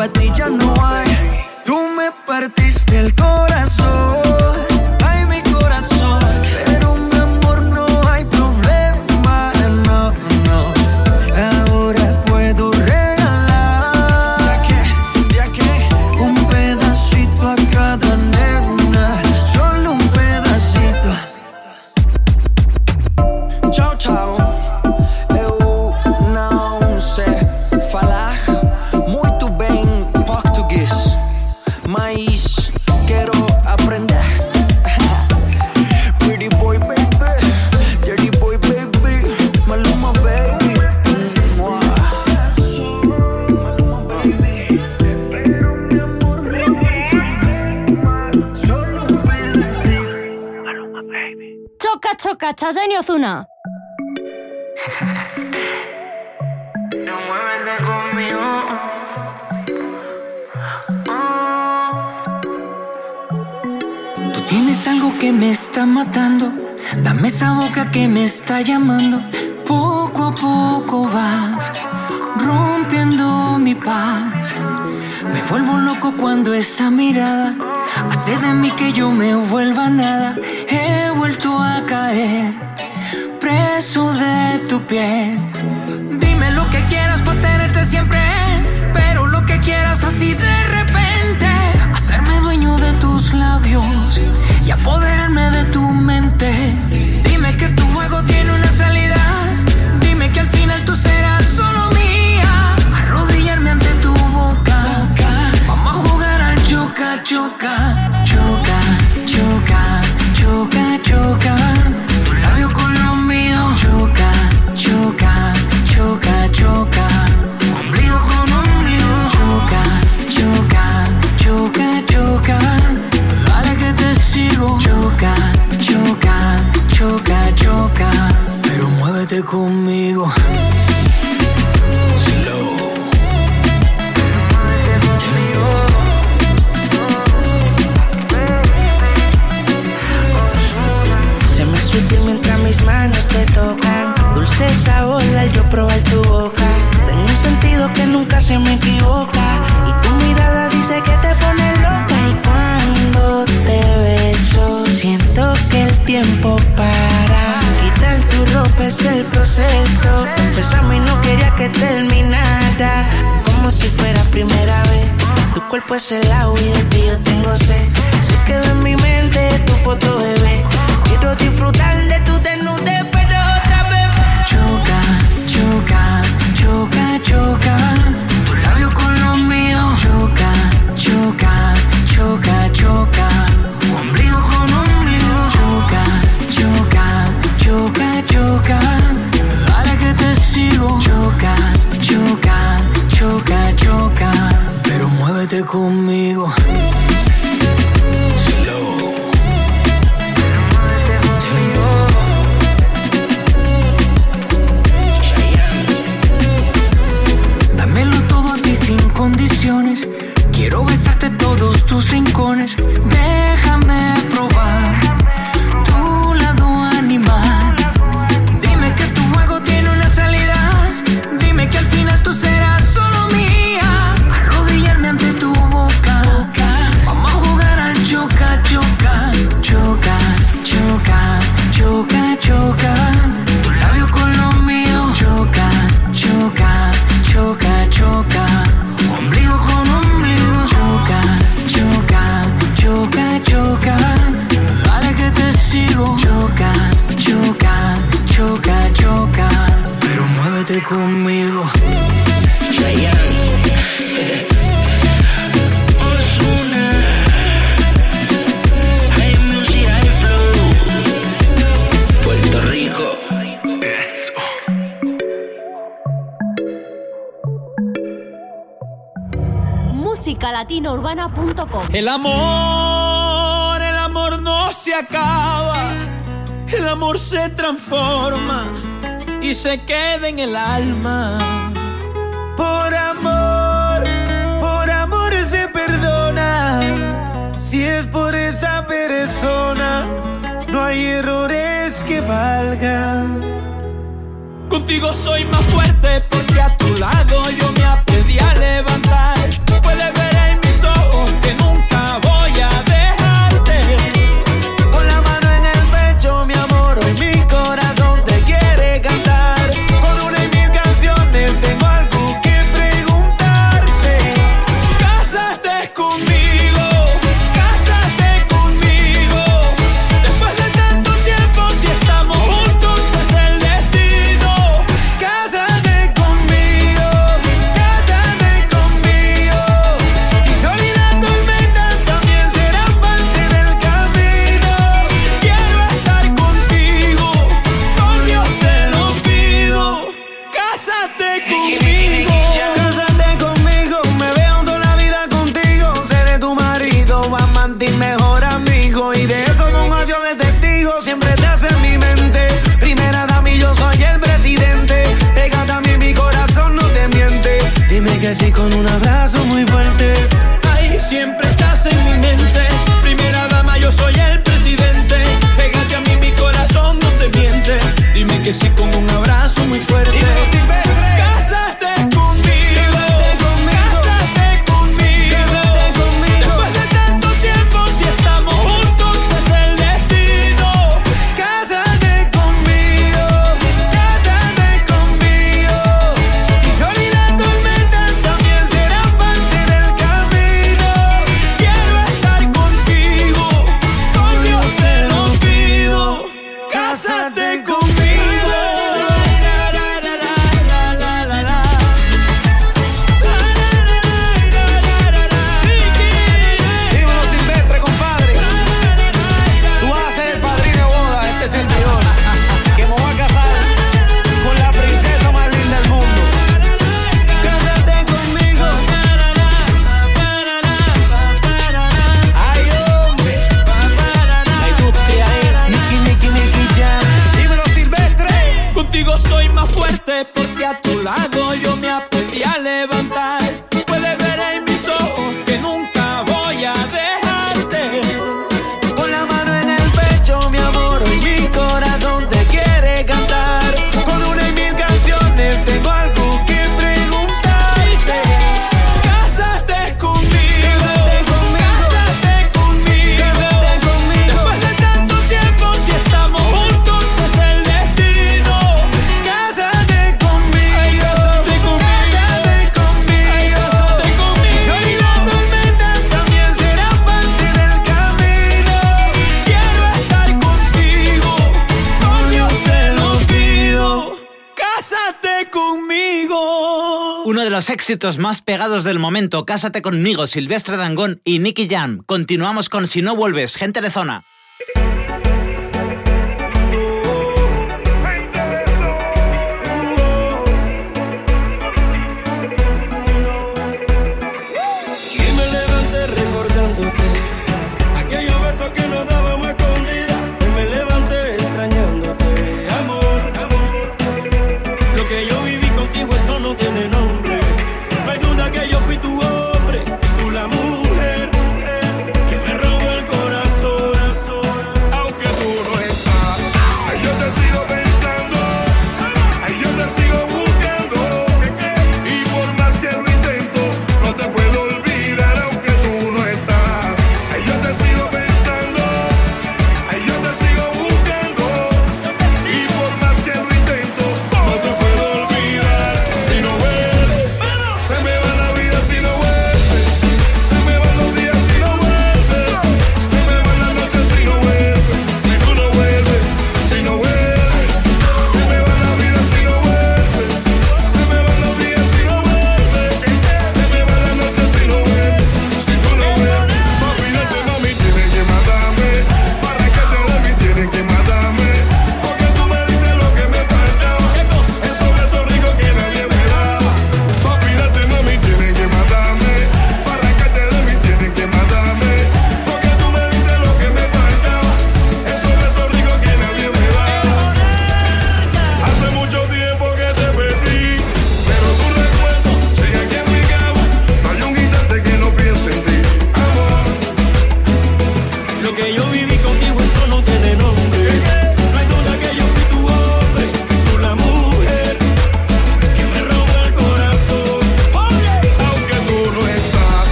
obrigado, pra ti Ozuna. Muévete conmigo. Tú tienes algo que me está matando. Dame esa boca que me está llamando. Poco a poco vas rompiendo mi paz. Me vuelvo loco cuando esa mirada hace de mí que yo me vuelva nada. Preso de tu piel. Dime lo que quieras para tenerte siempre, pero lo que quieras así de repente. Hacerme dueño de tus labios y apoderarme de tu mente. Dime que tu juego tiene una salida. Dime que al final tú serás solo mía. Arrodillarme ante tu boca. Vamos a jugar al choca, choca, Conmigo. Se me sutil mientras mis manos te tocan. Dulce sabor al yo probar tu boca. Tengo un sentido que nunca se me equivoca. Y tu mirada dice que te pone loca. Y cuando te beso, siento que el tiempo para. Quitar tu ropa es el proceso. Empezamos y no quería que terminara. Como si fuera primera vez. Tu cuerpo es el agua y de ti yo tengo sed. Se quedó en mi mente tu foto, bebé. Quiero disfrutar de tu desnudez, pero otra vez. Choca, choca, choca, choca. Tu labio con los míos. Choca, choca, choca. Choca, Choca, choca, choca, choca. Pero muévete conmigo. El amor, el amor no se acaba, el amor se transforma y se queda en el alma. Por amor, por amor se perdona, si es por esa persona, no hay errores que valgan. Contigo soy más fuerte porque a tu lado yo me aprendí a levantar. éxitos más pegados del momento, Cásate conmigo, Silvestre Dangón y Nicky Jam. Continuamos con Si no vuelves, gente de zona.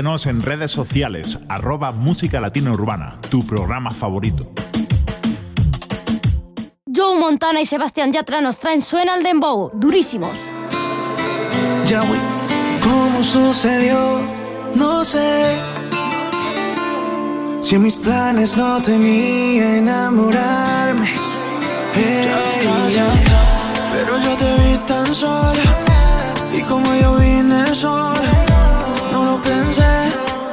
Síguenos en redes sociales, arroba Música Latina Urbana, tu programa favorito. Joe Montana y Sebastián Yatra nos traen Suena al Dembow, durísimos. Ya voy. ¿Cómo sucedió? No sé. Si en mis planes no tenía enamorarme. Hey, ya, ya, ya, Pero yo te vi tan sola. Y como yo vine sola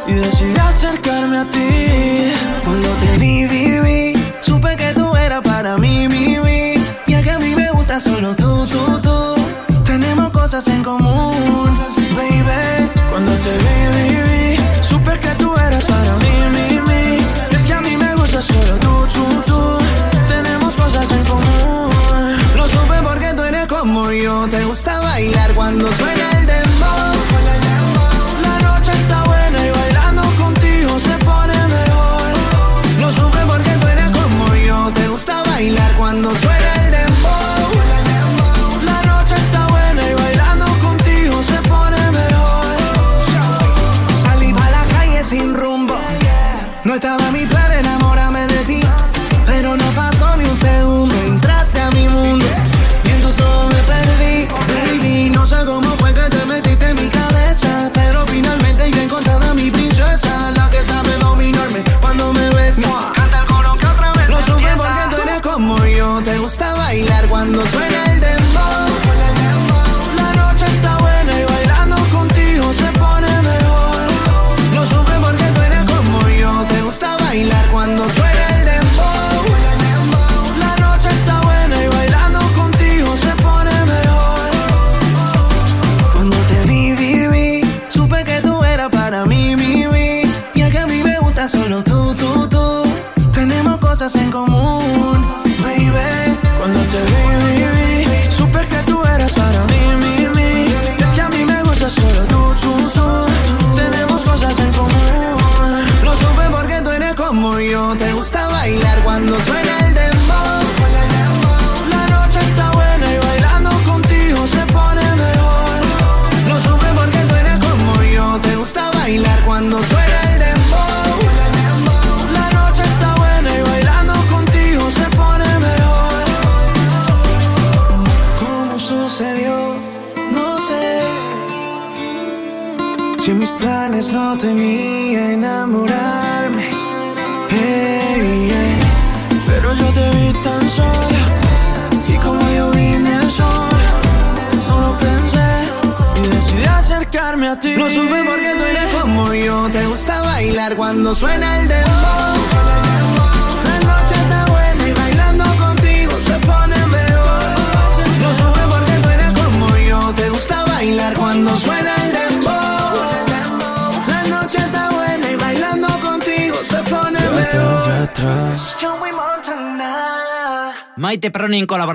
y decidí acercarme a ti. Cuando te vi, vi, supe que tú eras para mí, mi, vi. Y es que a mí me gusta solo tú, tú, tú. Tenemos cosas en común, baby. Cuando te vi, vi, supe que tú eras para mí.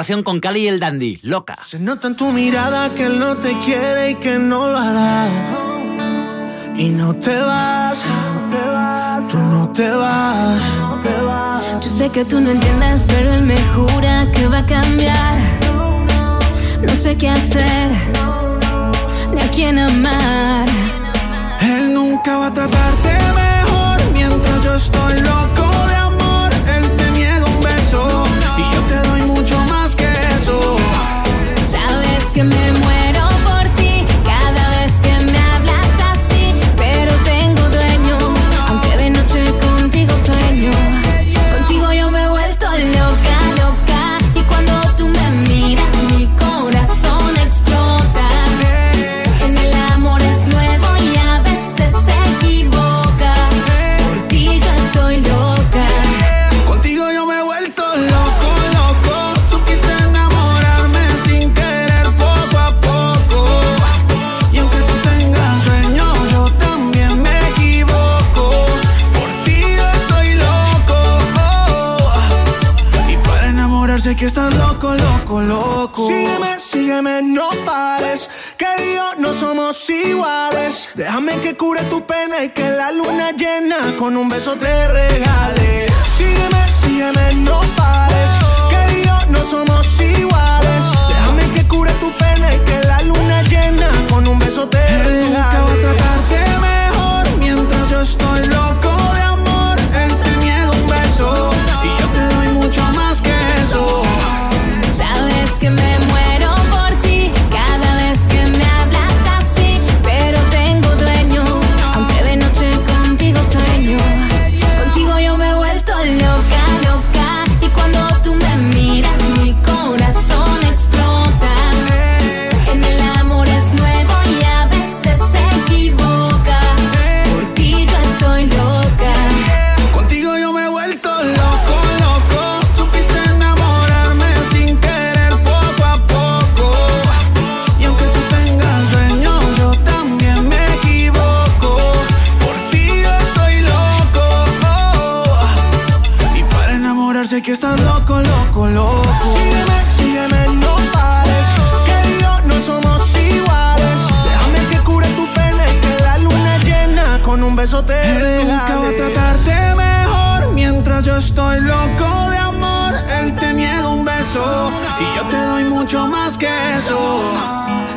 colaboración con Cali y el Dandy, loca. Se nota en tu mirada que él no te quiere y que no lo hará. Y no te vas, tú no te vas. Yo sé que tú no entiendes, pero él me jura que va a cambiar. No sé qué hacer, ni a quién amar. Él nunca va a tratarte mejor mientras yo estoy loco que estás loco, loco, loco. Sígueme, sígueme, no pares. Que no somos iguales. Déjame que cure tu pena y que la luna llena con un beso te regale. Sígueme, sígueme, no pares. Que no somos iguales. Déjame que cure tu pena y que la luna llena con un beso te regale. Nunca va a tratarte mejor mientras yo estoy loco loco, loco. Sígueme, sígueme, no pares. Que yo no somos iguales. Déjame que cure tu pena y que la luna llena con un beso te Él nunca va a tratarte mejor mientras yo estoy loco de amor. Él te niega un beso y yo te doy mucho más que eso.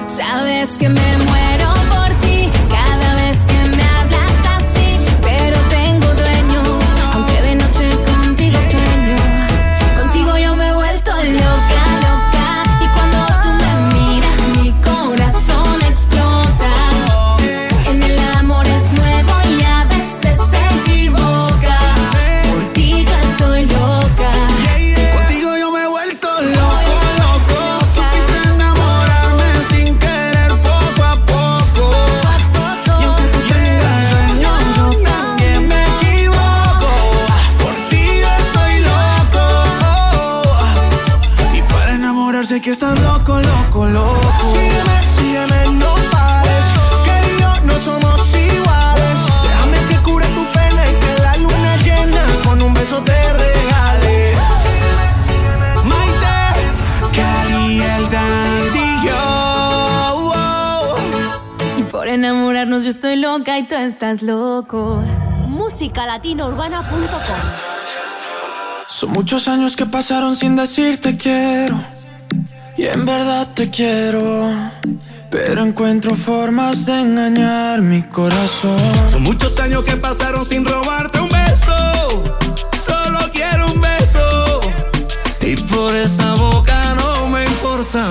Sabes que me muero por estás loco. Musicalatinourbana.com Son muchos años que pasaron sin decirte quiero. Y en verdad te quiero. Pero encuentro formas de engañar mi corazón. Son muchos años que pasaron sin robarte un beso. Solo quiero un beso. Y por esa me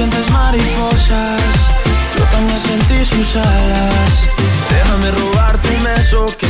sientes mariposas, yo también sentí sus alas. Déjame robarte un beso que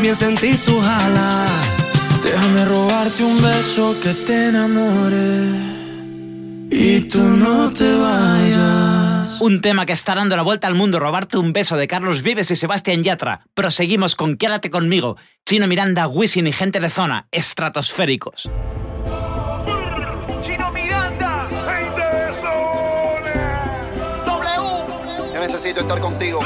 también sentí sus alas. Déjame robarte un beso que te enamore y tú no te vayas. Un tema que está dando la vuelta al mundo, robarte un beso de Carlos Vives y Sebastián Yatra. Proseguimos con Quédate conmigo, Chino Miranda, Wisin y gente de zona, estratosféricos. Chino Miranda, gente de zona. W. Yo necesito estar contigo.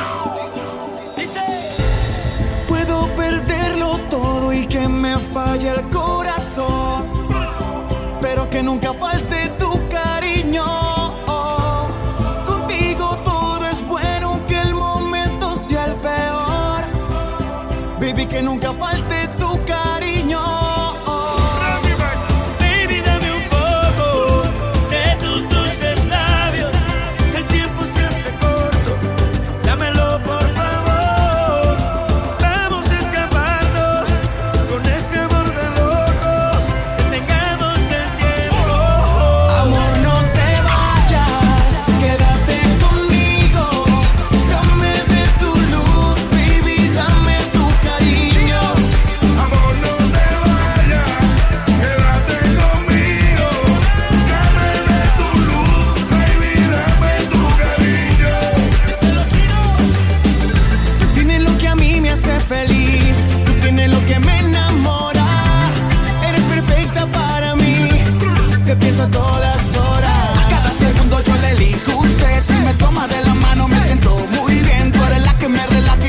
Me falle el corazón, pero que nunca falte todas horas. A cada segundo yo le elijo usted. Si me toma de la mano me siento muy bien. Tú eres la que me relaja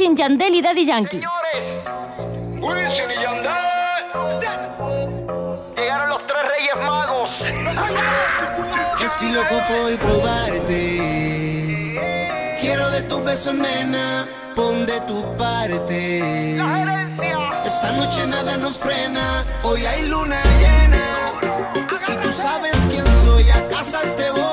Wisin, Yandel y Daddy Yankee. Señores, Wisin y Yandel. Llegaron los tres reyes magos. Yo sí loco por probarte. Quiero de tu beso nena. Pon de tu parte. Esta noche nada nos frena. Hoy hay luna llena. Y tú sabes quién soy. A casa te voy.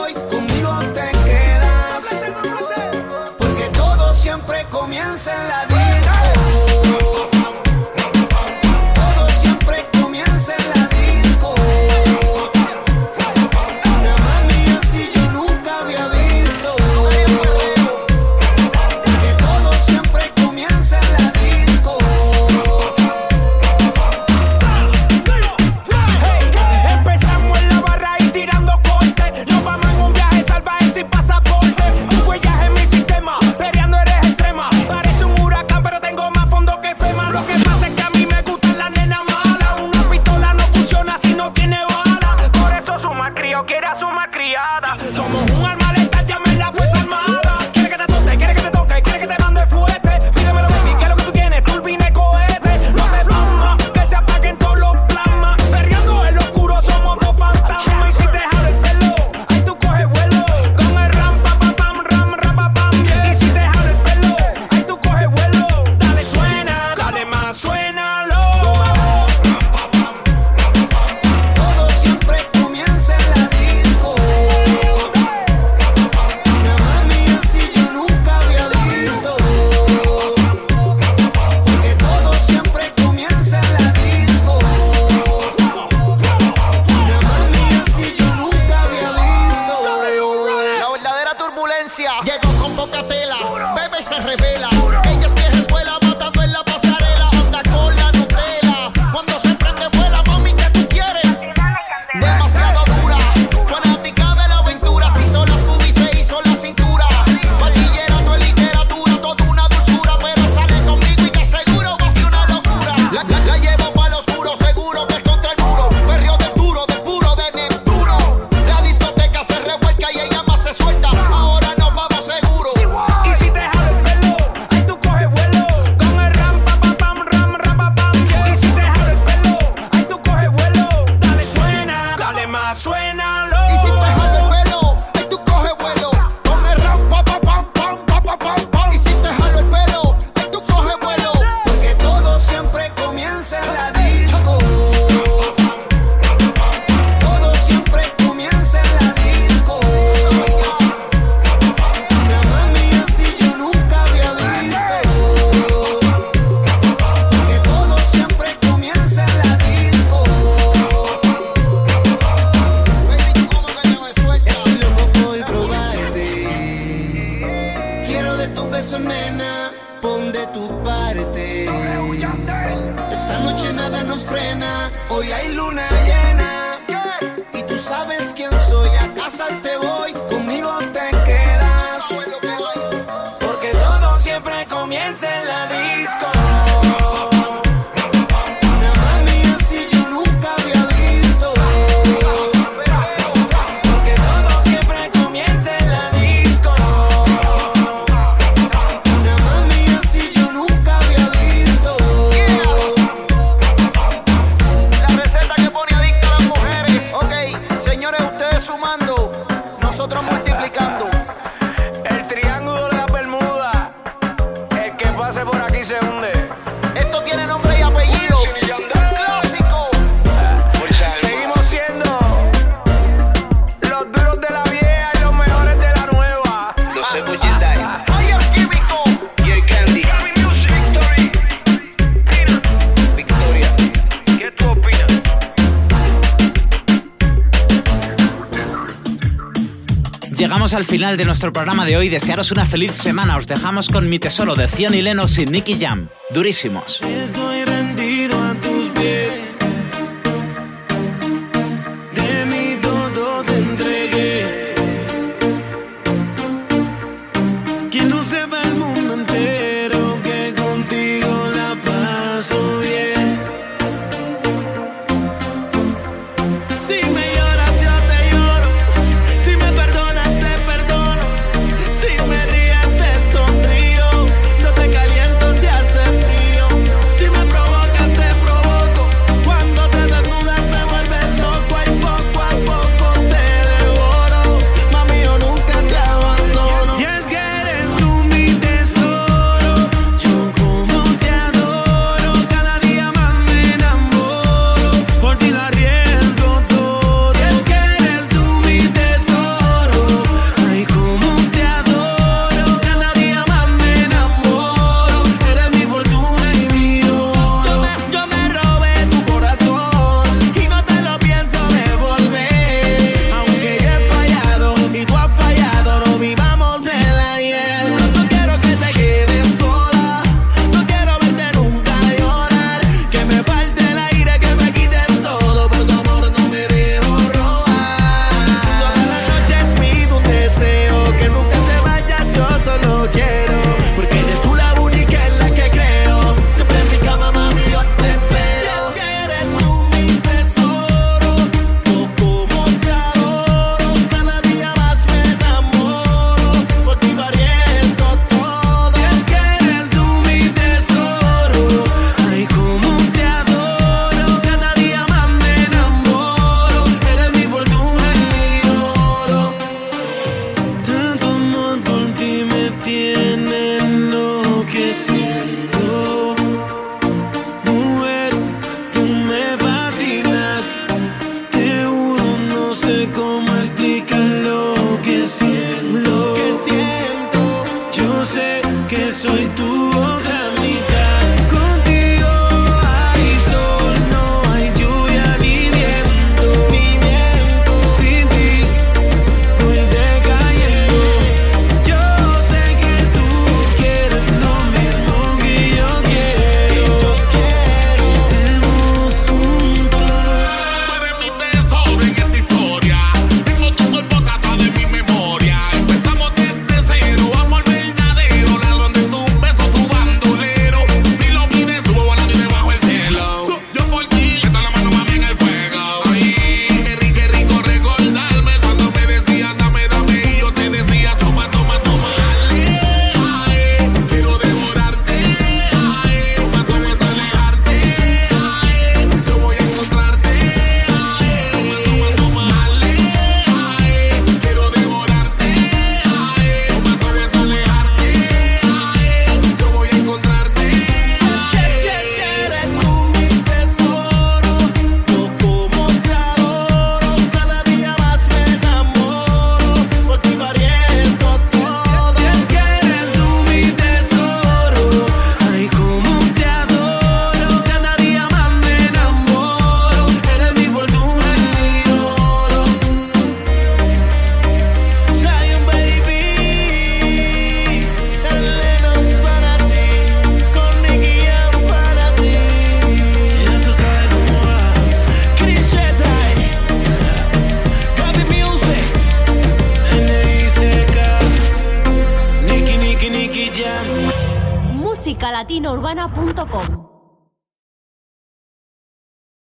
final de nuestro programa de hoy. Desearos una feliz semana. Os dejamos con mi tesoro de Zion y Lennox y Nicky Jam. Durísimos.